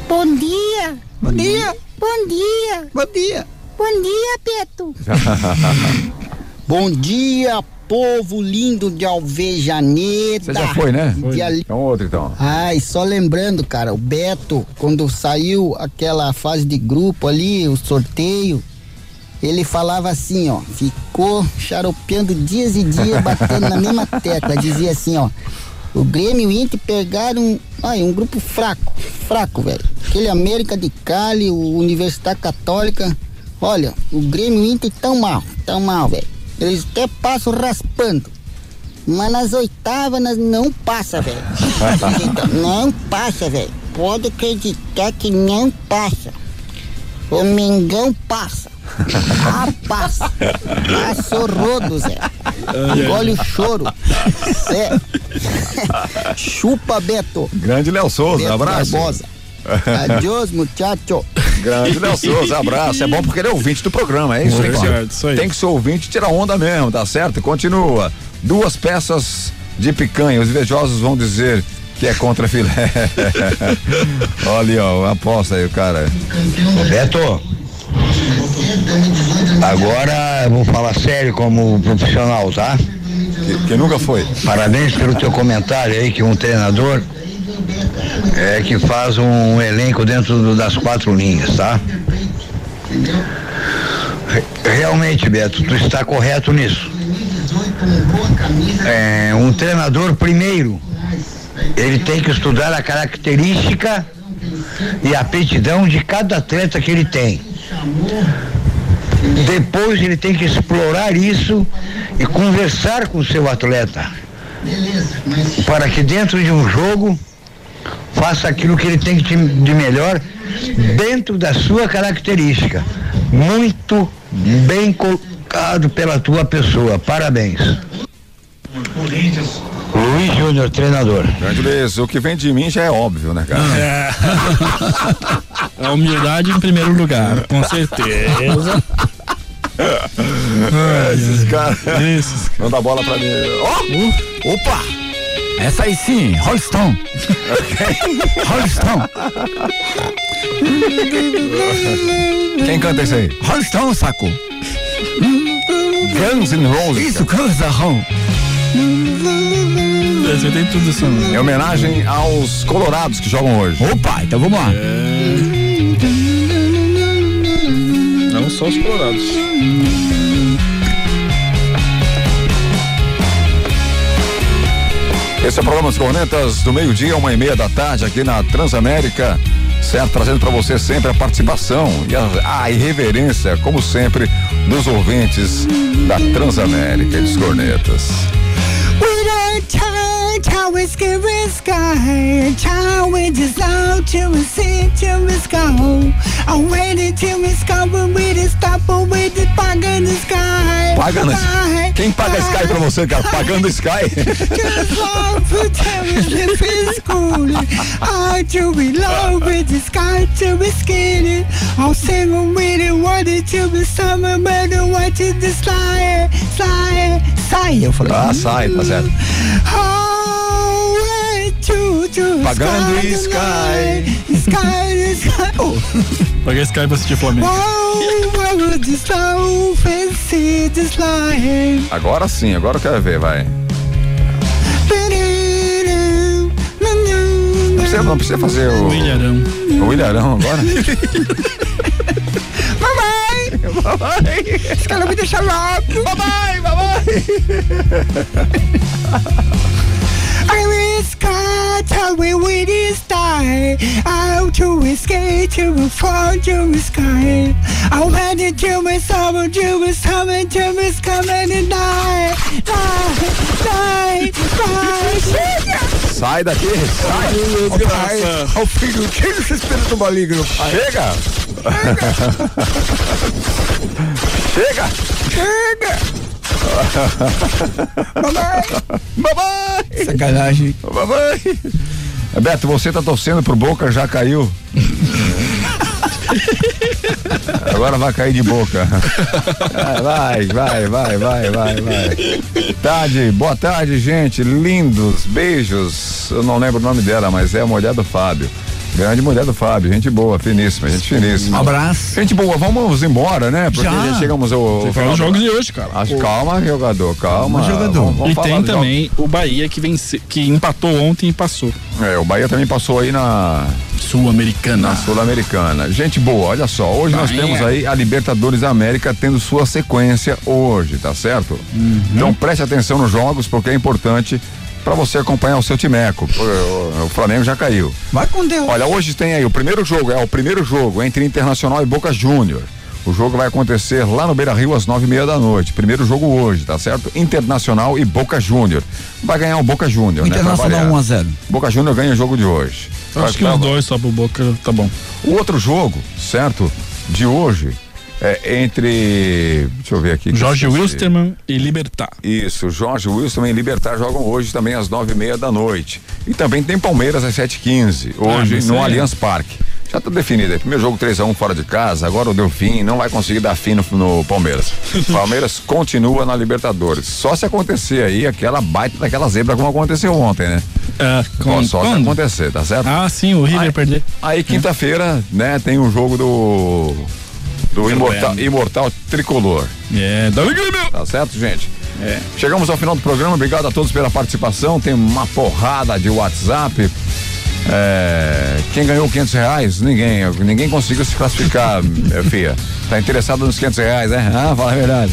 Bom dia.
Bom dia.
Bom dia.
Bom dia.
Bom dia, Beto. Bom dia, povo lindo de Alvejaneda.
Você já foi, né?
De ali-
Então outro então.
Ai, só lembrando, cara, o Beto, quando saiu aquela fase de grupo ali, o sorteio, ele falava assim, ó, ficou xaropeando dias e dias, batendo na mesma tecla, dizia assim, ó, o Grêmio e o Inter pegaram, ai, um grupo fraco, fraco, velho. Aquele América de Cali, o Universidade Católica, olha, o Grêmio e o Inter tão mal, tão mal, velho. Eles até passam raspando. Mas nas oitavas nós não passa, velho. não passa, velho. Pode acreditar que não passa. O Mengão passa. Ah, passa. Passa o rodo, Zé. Engole o choro. Zé. Chupa, Beto.
Grande Léo Souza,
Beto
abraço.
Barbosa. Adiós, muchacho.
Grande Léo Souza, abraço. É bom porque ele é ouvinte do programa, é isso? Tem que,
isso
ser,
aí.
tem que ser ouvinte e tirar onda mesmo, tá certo? Continua. Duas peças de picanha. Os invejosos vão dizer que é contra filé. Olha ó, aposta aí, o cara.
Beto, agora eu vou falar sério como profissional, tá?
Que, que nunca foi.
Parabéns pelo teu comentário aí que um treinador é que faz um elenco dentro do- das quatro linhas, tá? Re- Realmente, Beto, tu está correto nisso. É, um treinador primeiro, ele tem que estudar a característica e a aptidão de cada atleta que ele tem. Depois ele tem que explorar isso e conversar com o seu atleta. Para que dentro de um jogo faça aquilo que ele tem que de de melhor dentro da sua característica. Muito bem colocado pela tua pessoa. Parabéns. Luiz Júnior, treinador.
O que vem de mim já é óbvio, né, cara?
A humildade em primeiro lugar, com certeza.
É, esses caras. Não dá bola pra mim. Ó!
Opa! Essa aí sim, Rolling Stone. Rolling Stone.
Quem canta isso aí?
Rolling Stone, saco.
Guns N' Roses.
Isso, Guns N' Roses.
Você tem tudo isso. né?
Em homenagem aos colorados que jogam hoje.
Opa, então vamos lá.
Não só os colorados.
Esse é o programa Os Cornetas do meio-dia, uma e meia da tarde, aqui na Transamérica, certo? Trazendo para você sempre a participação e a, a irreverência, como sempre, dos ouvintes da Transamérica e dos Cornetas.
We don't touch how we skip the sky. Child, we just out till we see till we go. I'm waiting till we discover we just stop with the bug in the sky.
Paga no... Quem paga Sky pra você, cara? Pagando Sky?
Just love to tell me live in school. How to be love with the sky to be skinny. I'll sing with it, want it to be summer, but I want it to slide, slide, slide. Eu falei.
Ah, sai, tá certo. Pagando
sky. Sky, sky. Oh.
Paguei Sky pra assistir Flamengo.
Oh.
Agora sim, agora eu quero ver, vai. Não precisa, não precisa fazer o.
O Ilharão.
O Ilharão agora?
Mamãe! Mamãe! Esse cara me deixa louco! Mamãe! Mamãe! Sky, tell me we this die. Out to escape, to the fall, to the sky. I went into my summer, to the summer, to the coming and die. Die, die, die. Chega!
Sai daqui, sai.
Ô, pai, ô filho, tira esse espírito maligno, pai.
Chega! Chega!
Chega!
Mamãe! Mamãe!
Sacanagem.
Mamãe! Beto, você tá torcendo pro Boca, já caiu. Agora vai cair de boca. Vai, vai, vai, vai, vai, vai. Tarde, boa tarde, gente. Lindos, beijos. Eu não lembro o nome dela, mas é a mulher do Fábio. Grande mulher do Fábio, gente boa, finíssima, gente finíssima.
Um abraço.
Gente boa, vamos embora, né? Porque
Já.
já chegamos ao.
Falar os jogos de hoje, cara.
Acho,
Pô.
calma, jogador, calma.
Jogador.
Vamos- vamos
E tem também o Bahia que vence, que empatou ontem e passou.
É, o Bahia também passou aí na.
Sul-Americana.
Na Sul-Americana. Gente boa, olha só. Hoje nós
Bahia.
temos aí a Libertadores da América tendo sua sequência hoje, tá certo? Então preste atenção nos jogos porque é importante para você acompanhar o seu timeco. O, o- o Flamengo já caiu.
Vai com Deus.
Olha, hoje tem aí o primeiro jogo, é o primeiro jogo entre Internacional e Boca Júnior. O jogo vai acontecer lá no Beira Rio às nove e meia da noite. Primeiro jogo hoje, tá certo? Internacional e Boca Júnior. Vai ganhar o Boca Júnior, né?
Internacional
variar.
1 a 0.
Boca Júnior ganha o jogo de hoje.
Acho que
Vai-
os dois só pro Boca tá bom.
o outro jogo, certo? De hoje é entre. Deixa eu ver aqui.
Jorge. Wilstermann e Libertar.
Isso, Jorge Wilson e Libertar jogam hoje também às nove e meia da noite. E também tem Palmeiras às sete e quinze, hoje
Ah,
no
é-
Allianz Parque. Já tá definido aí. Primeiro jogo 3x1 fora de casa, agora o Delfim não vai conseguir dar fim no, no Palmeiras. Palmeiras continua na Libertadores. Só se acontecer aí aquela baita daquela zebra como aconteceu ontem, né?
É, com,
Só se
quando?
acontecer, tá certo?
Ah, sim, o River
Aí-
perder.
Aí quinta-feira, né, tem o jogo do do imortal, imortal tricolor.
É, dá meu.
Tá certo, gente? É. Chegamos ao final do programa. Obrigado a todos pela participação. Tem uma porrada de WhatsApp. É, quem ganhou 500 reais? Ninguém. Ninguém conseguiu se classificar, eh, Fia. Tá interessado nos 500 reais, né? Ah, fala a verdade.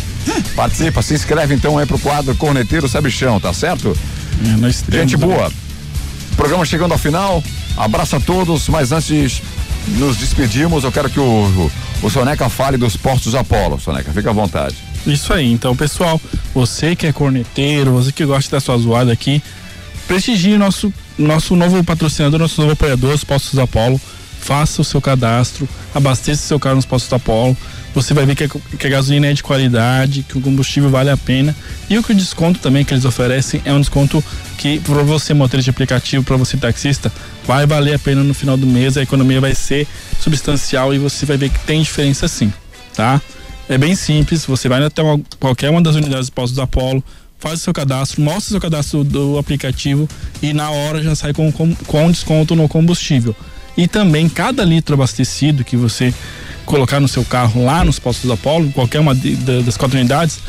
Participa, se inscreve então aí pro quadro Corneteiro Sabichão, tá certo?
É, nós temos-
Gente boa. Programa chegando ao final. Abraço a todos, mas antes nos despedirmos, eu quero que o, o, o Soneca fale dos postos Apolo. Soneca, fica à vontade.
Isso aí, então, pessoal, você que é corneteiro, você que gosta da sua zoada aqui, prestigie nosso, nosso novo patrocinador, nosso novo apoiador, os Postos Apolo. Faça o seu cadastro, abasteça seu carro nos Postos Apolo. Você vai ver que a, que a gasolina é de qualidade, que o combustível vale a pena. E o que o desconto também que eles oferecem é um desconto que, para você, motorista de aplicativo, para você, taxista, vai valer a pena no final do mês. A economia vai ser substancial e você vai ver que tem diferença sim, tá? É bem simples, você vai até uma- qualquer uma das unidades dos postos Apolo, faz o seu cadastro, mostra o seu cadastro do aplicativo e na hora já sai com, com, com desconto no combustível. E também cada litro abastecido que você colocar no seu carro lá nos postos Apolo, qualquer uma de- da- das quatro unidades,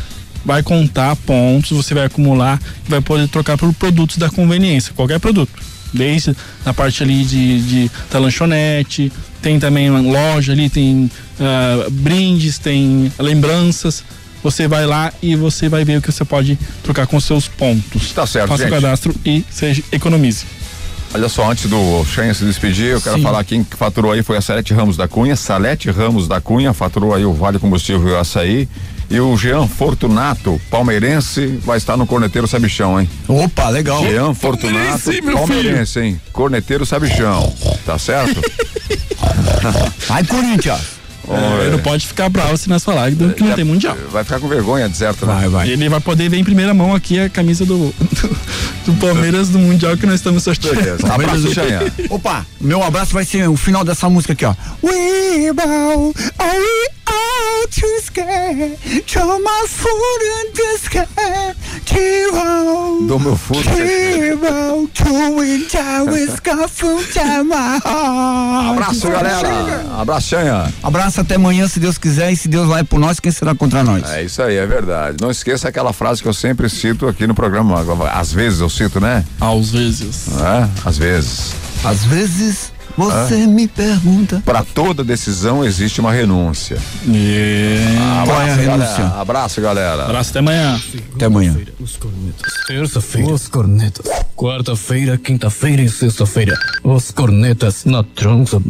vai contar pontos, você vai acumular e vai poder trocar por produtos da conveniência, qualquer produto. desde na parte ali de, de da lanchonete, tem também uma loja ali, tem ah, brindes, tem lembranças. Você vai lá e você vai ver o que você pode trocar com seus pontos.
Tá certo,
Faça
gente.
o cadastro e seja, economize.
Olha só, antes do Shen se despedir, eu quero
Sim.
falar quem faturou aí foi a Salete Ramos da Cunha. Salete Ramos da Cunha faturou aí o Vale Combustível e o Açaí. E o Jean Fortunato, palmeirense, vai estar no Corneteiro Sabichão, hein?
Opa, legal.
Jean Fortunato,
Palmeirense,
palmeirense, hein? Corneteiro Sabichão, tá certo?
Vai, Corinthians!
É, ele não pode ficar bravo se nós falar que que não tem mundial.
Vai ficar com vergonha, de certo, né?
Vai, vai.
Ele vai poder ver em primeira mão aqui a camisa do, do, do Palmeiras do Mundial que nós estamos sorteando.
Beleza. Abraço, Xanha.
Opa, meu abraço vai ser o final dessa música aqui, ó. We bow, are we all too scared? Throw my food in the sky. Tiro,
Do meu fundo.
tiro, to it, with from my heart.
Abraço, galera. Abraço, Xanha.
Abraço até amanhã, se Deus quiser, e se Deus vai por nós, quem será contra nós?
É isso aí, é verdade. Não esqueça aquela frase que eu sempre cito aqui no programa. Às vezes eu cito, né?
Às vezes.
É, às vezes.
Às vezes você me pergunta.
Para toda decisão existe uma renúncia.
Qual é a
Abraço,
renúncia?
galera. Abraço, galera.
Abraço, até amanhã.
Até amanhã.
Os cornetas. Terça-feira, os cornetas. Quarta-feira, quinta-feira e sexta-feira, os cornetas na Transamérica.